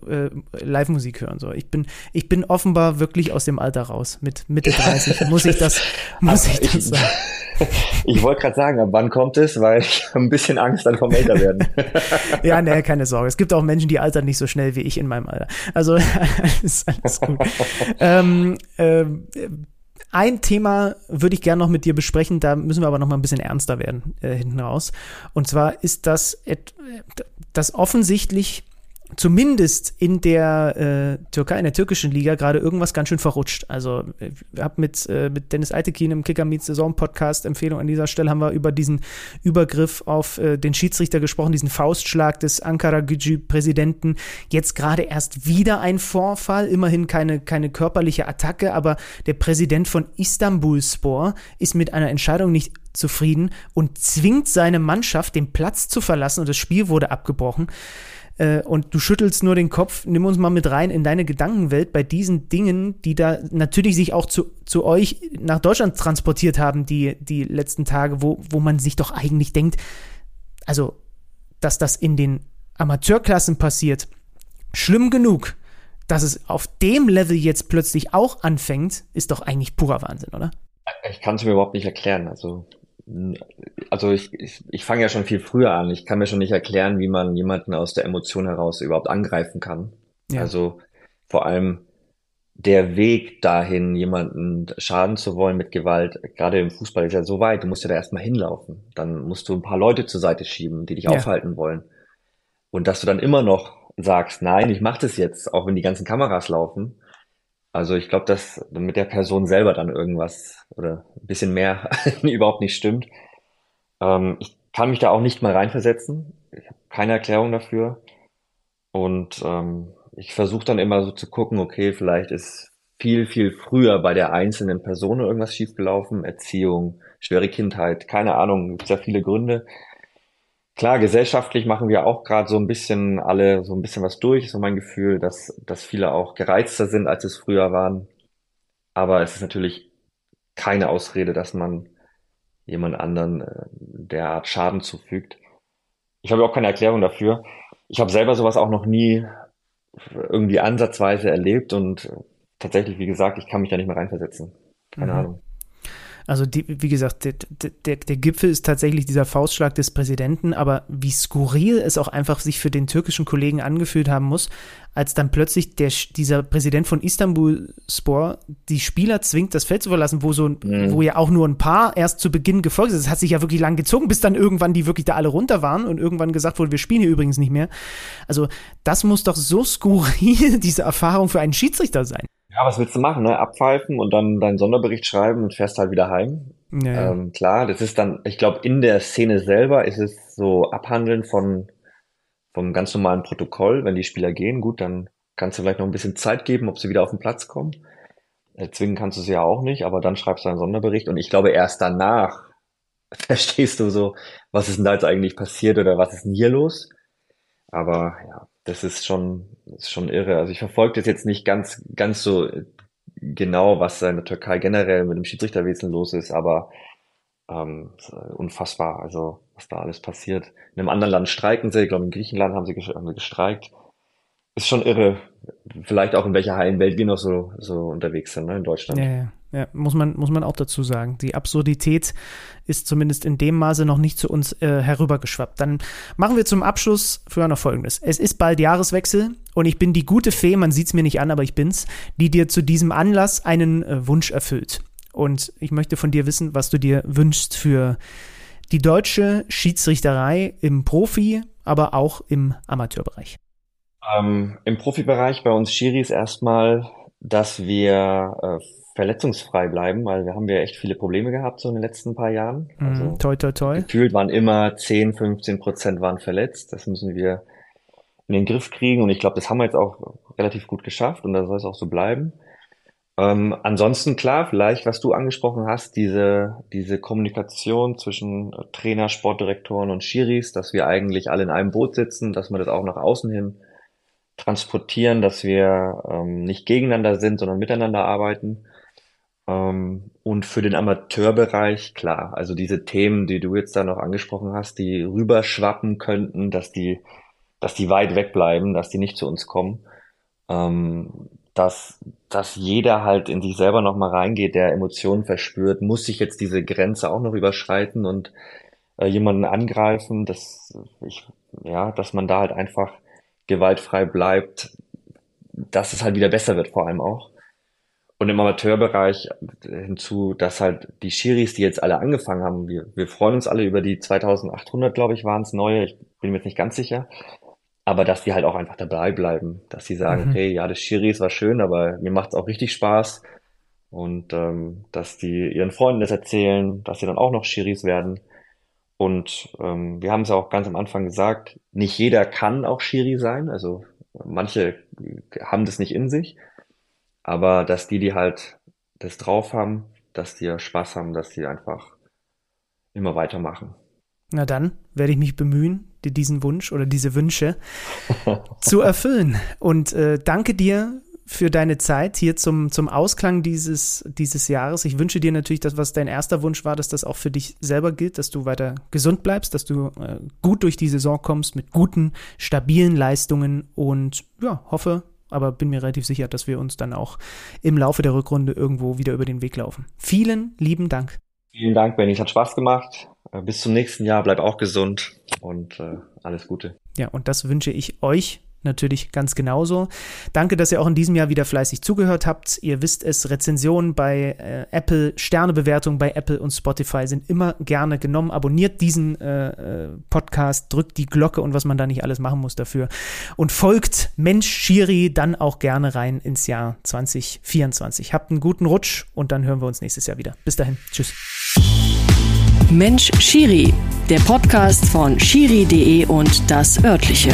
äh, Live-Musik hören. So. Ich bin, ich bin offenbar wirklich aus dem Alter raus. Mit Mitte 30 muss ich das, muss ich das sagen. Ich wollte gerade sagen, ab wann kommt es, weil ich habe ein bisschen Angst dann vom älter werden. ja, nee, keine Sorge. Es gibt auch Menschen, die altern nicht so schnell wie ich in meinem Alter. Also alles, alles gut. ähm, äh, ein Thema würde ich gerne noch mit dir besprechen, da müssen wir aber noch mal ein bisschen ernster werden äh, hinten raus. Und zwar ist das, das offensichtlich zumindest in der äh, Türkei, in der türkischen Liga gerade irgendwas ganz schön verrutscht. Also ich habe mit, äh, mit Dennis Altekin im Kicker Meets Saison Podcast Empfehlung an dieser Stelle haben wir über diesen Übergriff auf äh, den Schiedsrichter gesprochen, diesen Faustschlag des Ankara Gücü Präsidenten. Jetzt gerade erst wieder ein Vorfall, immerhin keine keine körperliche Attacke, aber der Präsident von Istanbulspor ist mit einer Entscheidung nicht zufrieden und zwingt seine Mannschaft den Platz zu verlassen und das Spiel wurde abgebrochen äh, und du schüttelst nur den Kopf, nimm uns mal mit rein in deine Gedankenwelt bei diesen Dingen, die da natürlich sich auch zu, zu euch nach Deutschland transportiert haben, die, die letzten Tage, wo, wo man sich doch eigentlich denkt, also, dass das in den Amateurklassen passiert, schlimm genug. Dass es auf dem Level jetzt plötzlich auch anfängt, ist doch eigentlich purer Wahnsinn, oder? Ich kann es mir überhaupt nicht erklären. Also also ich, ich, ich fange ja schon viel früher an. Ich kann mir schon nicht erklären, wie man jemanden aus der Emotion heraus überhaupt angreifen kann. Ja. Also vor allem der Weg dahin, jemanden schaden zu wollen mit Gewalt, gerade im Fußball ist ja so weit, du musst ja da erstmal hinlaufen. Dann musst du ein paar Leute zur Seite schieben, die dich ja. aufhalten wollen. Und dass du dann immer noch sagst, nein, ich mach das jetzt, auch wenn die ganzen Kameras laufen, also ich glaube, dass mit der Person selber dann irgendwas oder ein bisschen mehr überhaupt nicht stimmt. Ähm, ich kann mich da auch nicht mal reinversetzen. Ich habe keine Erklärung dafür. Und ähm, ich versuche dann immer so zu gucken, okay, vielleicht ist viel, viel früher bei der einzelnen Person irgendwas schiefgelaufen. Erziehung, schwere Kindheit, keine Ahnung, gibt ja viele Gründe. Klar, gesellschaftlich machen wir auch gerade so ein bisschen alle so ein bisschen was durch, so mein Gefühl, dass, dass viele auch gereizter sind, als es früher waren. Aber es ist natürlich keine Ausrede, dass man jemand anderen äh, derart Schaden zufügt. Ich habe auch keine Erklärung dafür. Ich habe selber sowas auch noch nie irgendwie ansatzweise erlebt und tatsächlich, wie gesagt, ich kann mich da nicht mehr reinversetzen. Keine mhm. Ahnung. Also die, wie gesagt, der, der, der Gipfel ist tatsächlich dieser Faustschlag des Präsidenten, aber wie skurril es auch einfach sich für den türkischen Kollegen angefühlt haben muss, als dann plötzlich der, dieser Präsident von Istanbul Spor die Spieler zwingt, das Feld zu verlassen, wo so, mhm. wo ja auch nur ein paar erst zu Beginn gefolgt sind. Es hat sich ja wirklich lang gezogen, bis dann irgendwann die wirklich da alle runter waren und irgendwann gesagt wurde, wir spielen hier übrigens nicht mehr. Also das muss doch so skurril, diese Erfahrung für einen Schiedsrichter sein. Ja, was willst du machen, ne? Abpfeifen und dann deinen Sonderbericht schreiben und fährst halt wieder heim. Ja. Ähm, klar, das ist dann, ich glaube, in der Szene selber ist es so Abhandeln von vom ganz normalen Protokoll. Wenn die Spieler gehen, gut, dann kannst du vielleicht noch ein bisschen Zeit geben, ob sie wieder auf den Platz kommen. Zwingen kannst du sie ja auch nicht, aber dann schreibst du einen Sonderbericht und ich glaube, erst danach verstehst du so, was ist denn da jetzt eigentlich passiert oder was ist denn hier los? Aber ja, das ist schon, ist schon irre. Also ich verfolge das jetzt nicht ganz, ganz so genau, was in der Türkei generell mit dem Schiedsrichterwesen los ist, aber ähm, unfassbar, also was da alles passiert. In einem anderen Land streiken sie, ich glaube in Griechenland haben sie, haben sie gestreikt. Ist schon irre, vielleicht auch in welcher heilen Welt wir noch so, so unterwegs sind, ne, in Deutschland. Ja, ja. Ja, muss man, muss man auch dazu sagen. Die Absurdität ist zumindest in dem Maße noch nicht zu uns äh, herübergeschwappt. Dann machen wir zum Abschluss für noch Folgendes. Es ist bald Jahreswechsel und ich bin die gute Fee, man sieht es mir nicht an, aber ich bin's, die dir zu diesem Anlass einen äh, Wunsch erfüllt. Und ich möchte von dir wissen, was du dir wünschst für die deutsche Schiedsrichterei im Profi, aber auch im Amateurbereich. Ähm, Im Profibereich bei uns Schiris erstmal, dass wir äh, verletzungsfrei bleiben, weil wir haben ja echt viele Probleme gehabt so in den letzten paar Jahren. Mhm, also, toi, toi, toi. Gefühlt waren immer 10, 15 Prozent waren verletzt. Das müssen wir in den Griff kriegen und ich glaube, das haben wir jetzt auch relativ gut geschafft und da soll es auch so bleiben. Ähm, ansonsten klar, vielleicht, was du angesprochen hast, diese, diese Kommunikation zwischen Trainer, Sportdirektoren und Schiris, dass wir eigentlich alle in einem Boot sitzen, dass wir das auch nach außen hin transportieren, dass wir ähm, nicht gegeneinander sind, sondern miteinander arbeiten. Ähm, und für den Amateurbereich, klar, also diese Themen, die du jetzt da noch angesprochen hast, die rüberschwappen könnten, dass die, dass die weit weg bleiben, dass die nicht zu uns kommen. Ähm, dass, dass jeder halt in sich selber nochmal reingeht, der Emotionen verspürt, muss sich jetzt diese Grenze auch noch überschreiten und äh, jemanden angreifen, dass ich, ja, dass man da halt einfach gewaltfrei bleibt, dass es halt wieder besser wird, vor allem auch. Und im Amateurbereich hinzu, dass halt die Schiris, die jetzt alle angefangen haben, wir, wir freuen uns alle über die 2800, glaube ich, waren es neue, ich bin mir jetzt nicht ganz sicher, aber dass die halt auch einfach dabei bleiben, dass sie sagen, mhm. hey, ja, das Schiris war schön, aber mir macht es auch richtig Spaß. Und ähm, dass die ihren Freunden das erzählen, dass sie dann auch noch Schiris werden. Und ähm, wir haben es auch ganz am Anfang gesagt, nicht jeder kann auch Schiri sein, also manche haben das nicht in sich, aber dass die, die halt das drauf haben, dass die Spaß haben, dass die einfach immer weitermachen. Na dann werde ich mich bemühen, dir diesen Wunsch oder diese Wünsche zu erfüllen. Und äh, danke dir für deine Zeit hier zum, zum Ausklang dieses, dieses Jahres. Ich wünsche dir natürlich, dass was dein erster Wunsch war, dass das auch für dich selber gilt, dass du weiter gesund bleibst, dass du äh, gut durch die Saison kommst mit guten, stabilen Leistungen und ja, hoffe, aber bin mir relativ sicher, dass wir uns dann auch im Laufe der Rückrunde irgendwo wieder über den Weg laufen. Vielen lieben Dank. Vielen Dank, Benny. Es hat Spaß gemacht. Äh, bis zum nächsten Jahr. Bleib auch gesund und äh, alles Gute. Ja, und das wünsche ich euch natürlich ganz genauso. Danke, dass ihr auch in diesem Jahr wieder fleißig zugehört habt. Ihr wisst es, Rezensionen bei äh, Apple, Sternebewertungen bei Apple und Spotify sind immer gerne genommen. Abonniert diesen äh, äh, Podcast, drückt die Glocke und was man da nicht alles machen muss dafür. Und folgt Mensch Schiri dann auch gerne rein ins Jahr 2024. Habt einen guten Rutsch und dann hören wir uns nächstes Jahr wieder. Bis dahin. Tschüss. Mensch Schiri, der Podcast von Schiri.de und das örtliche.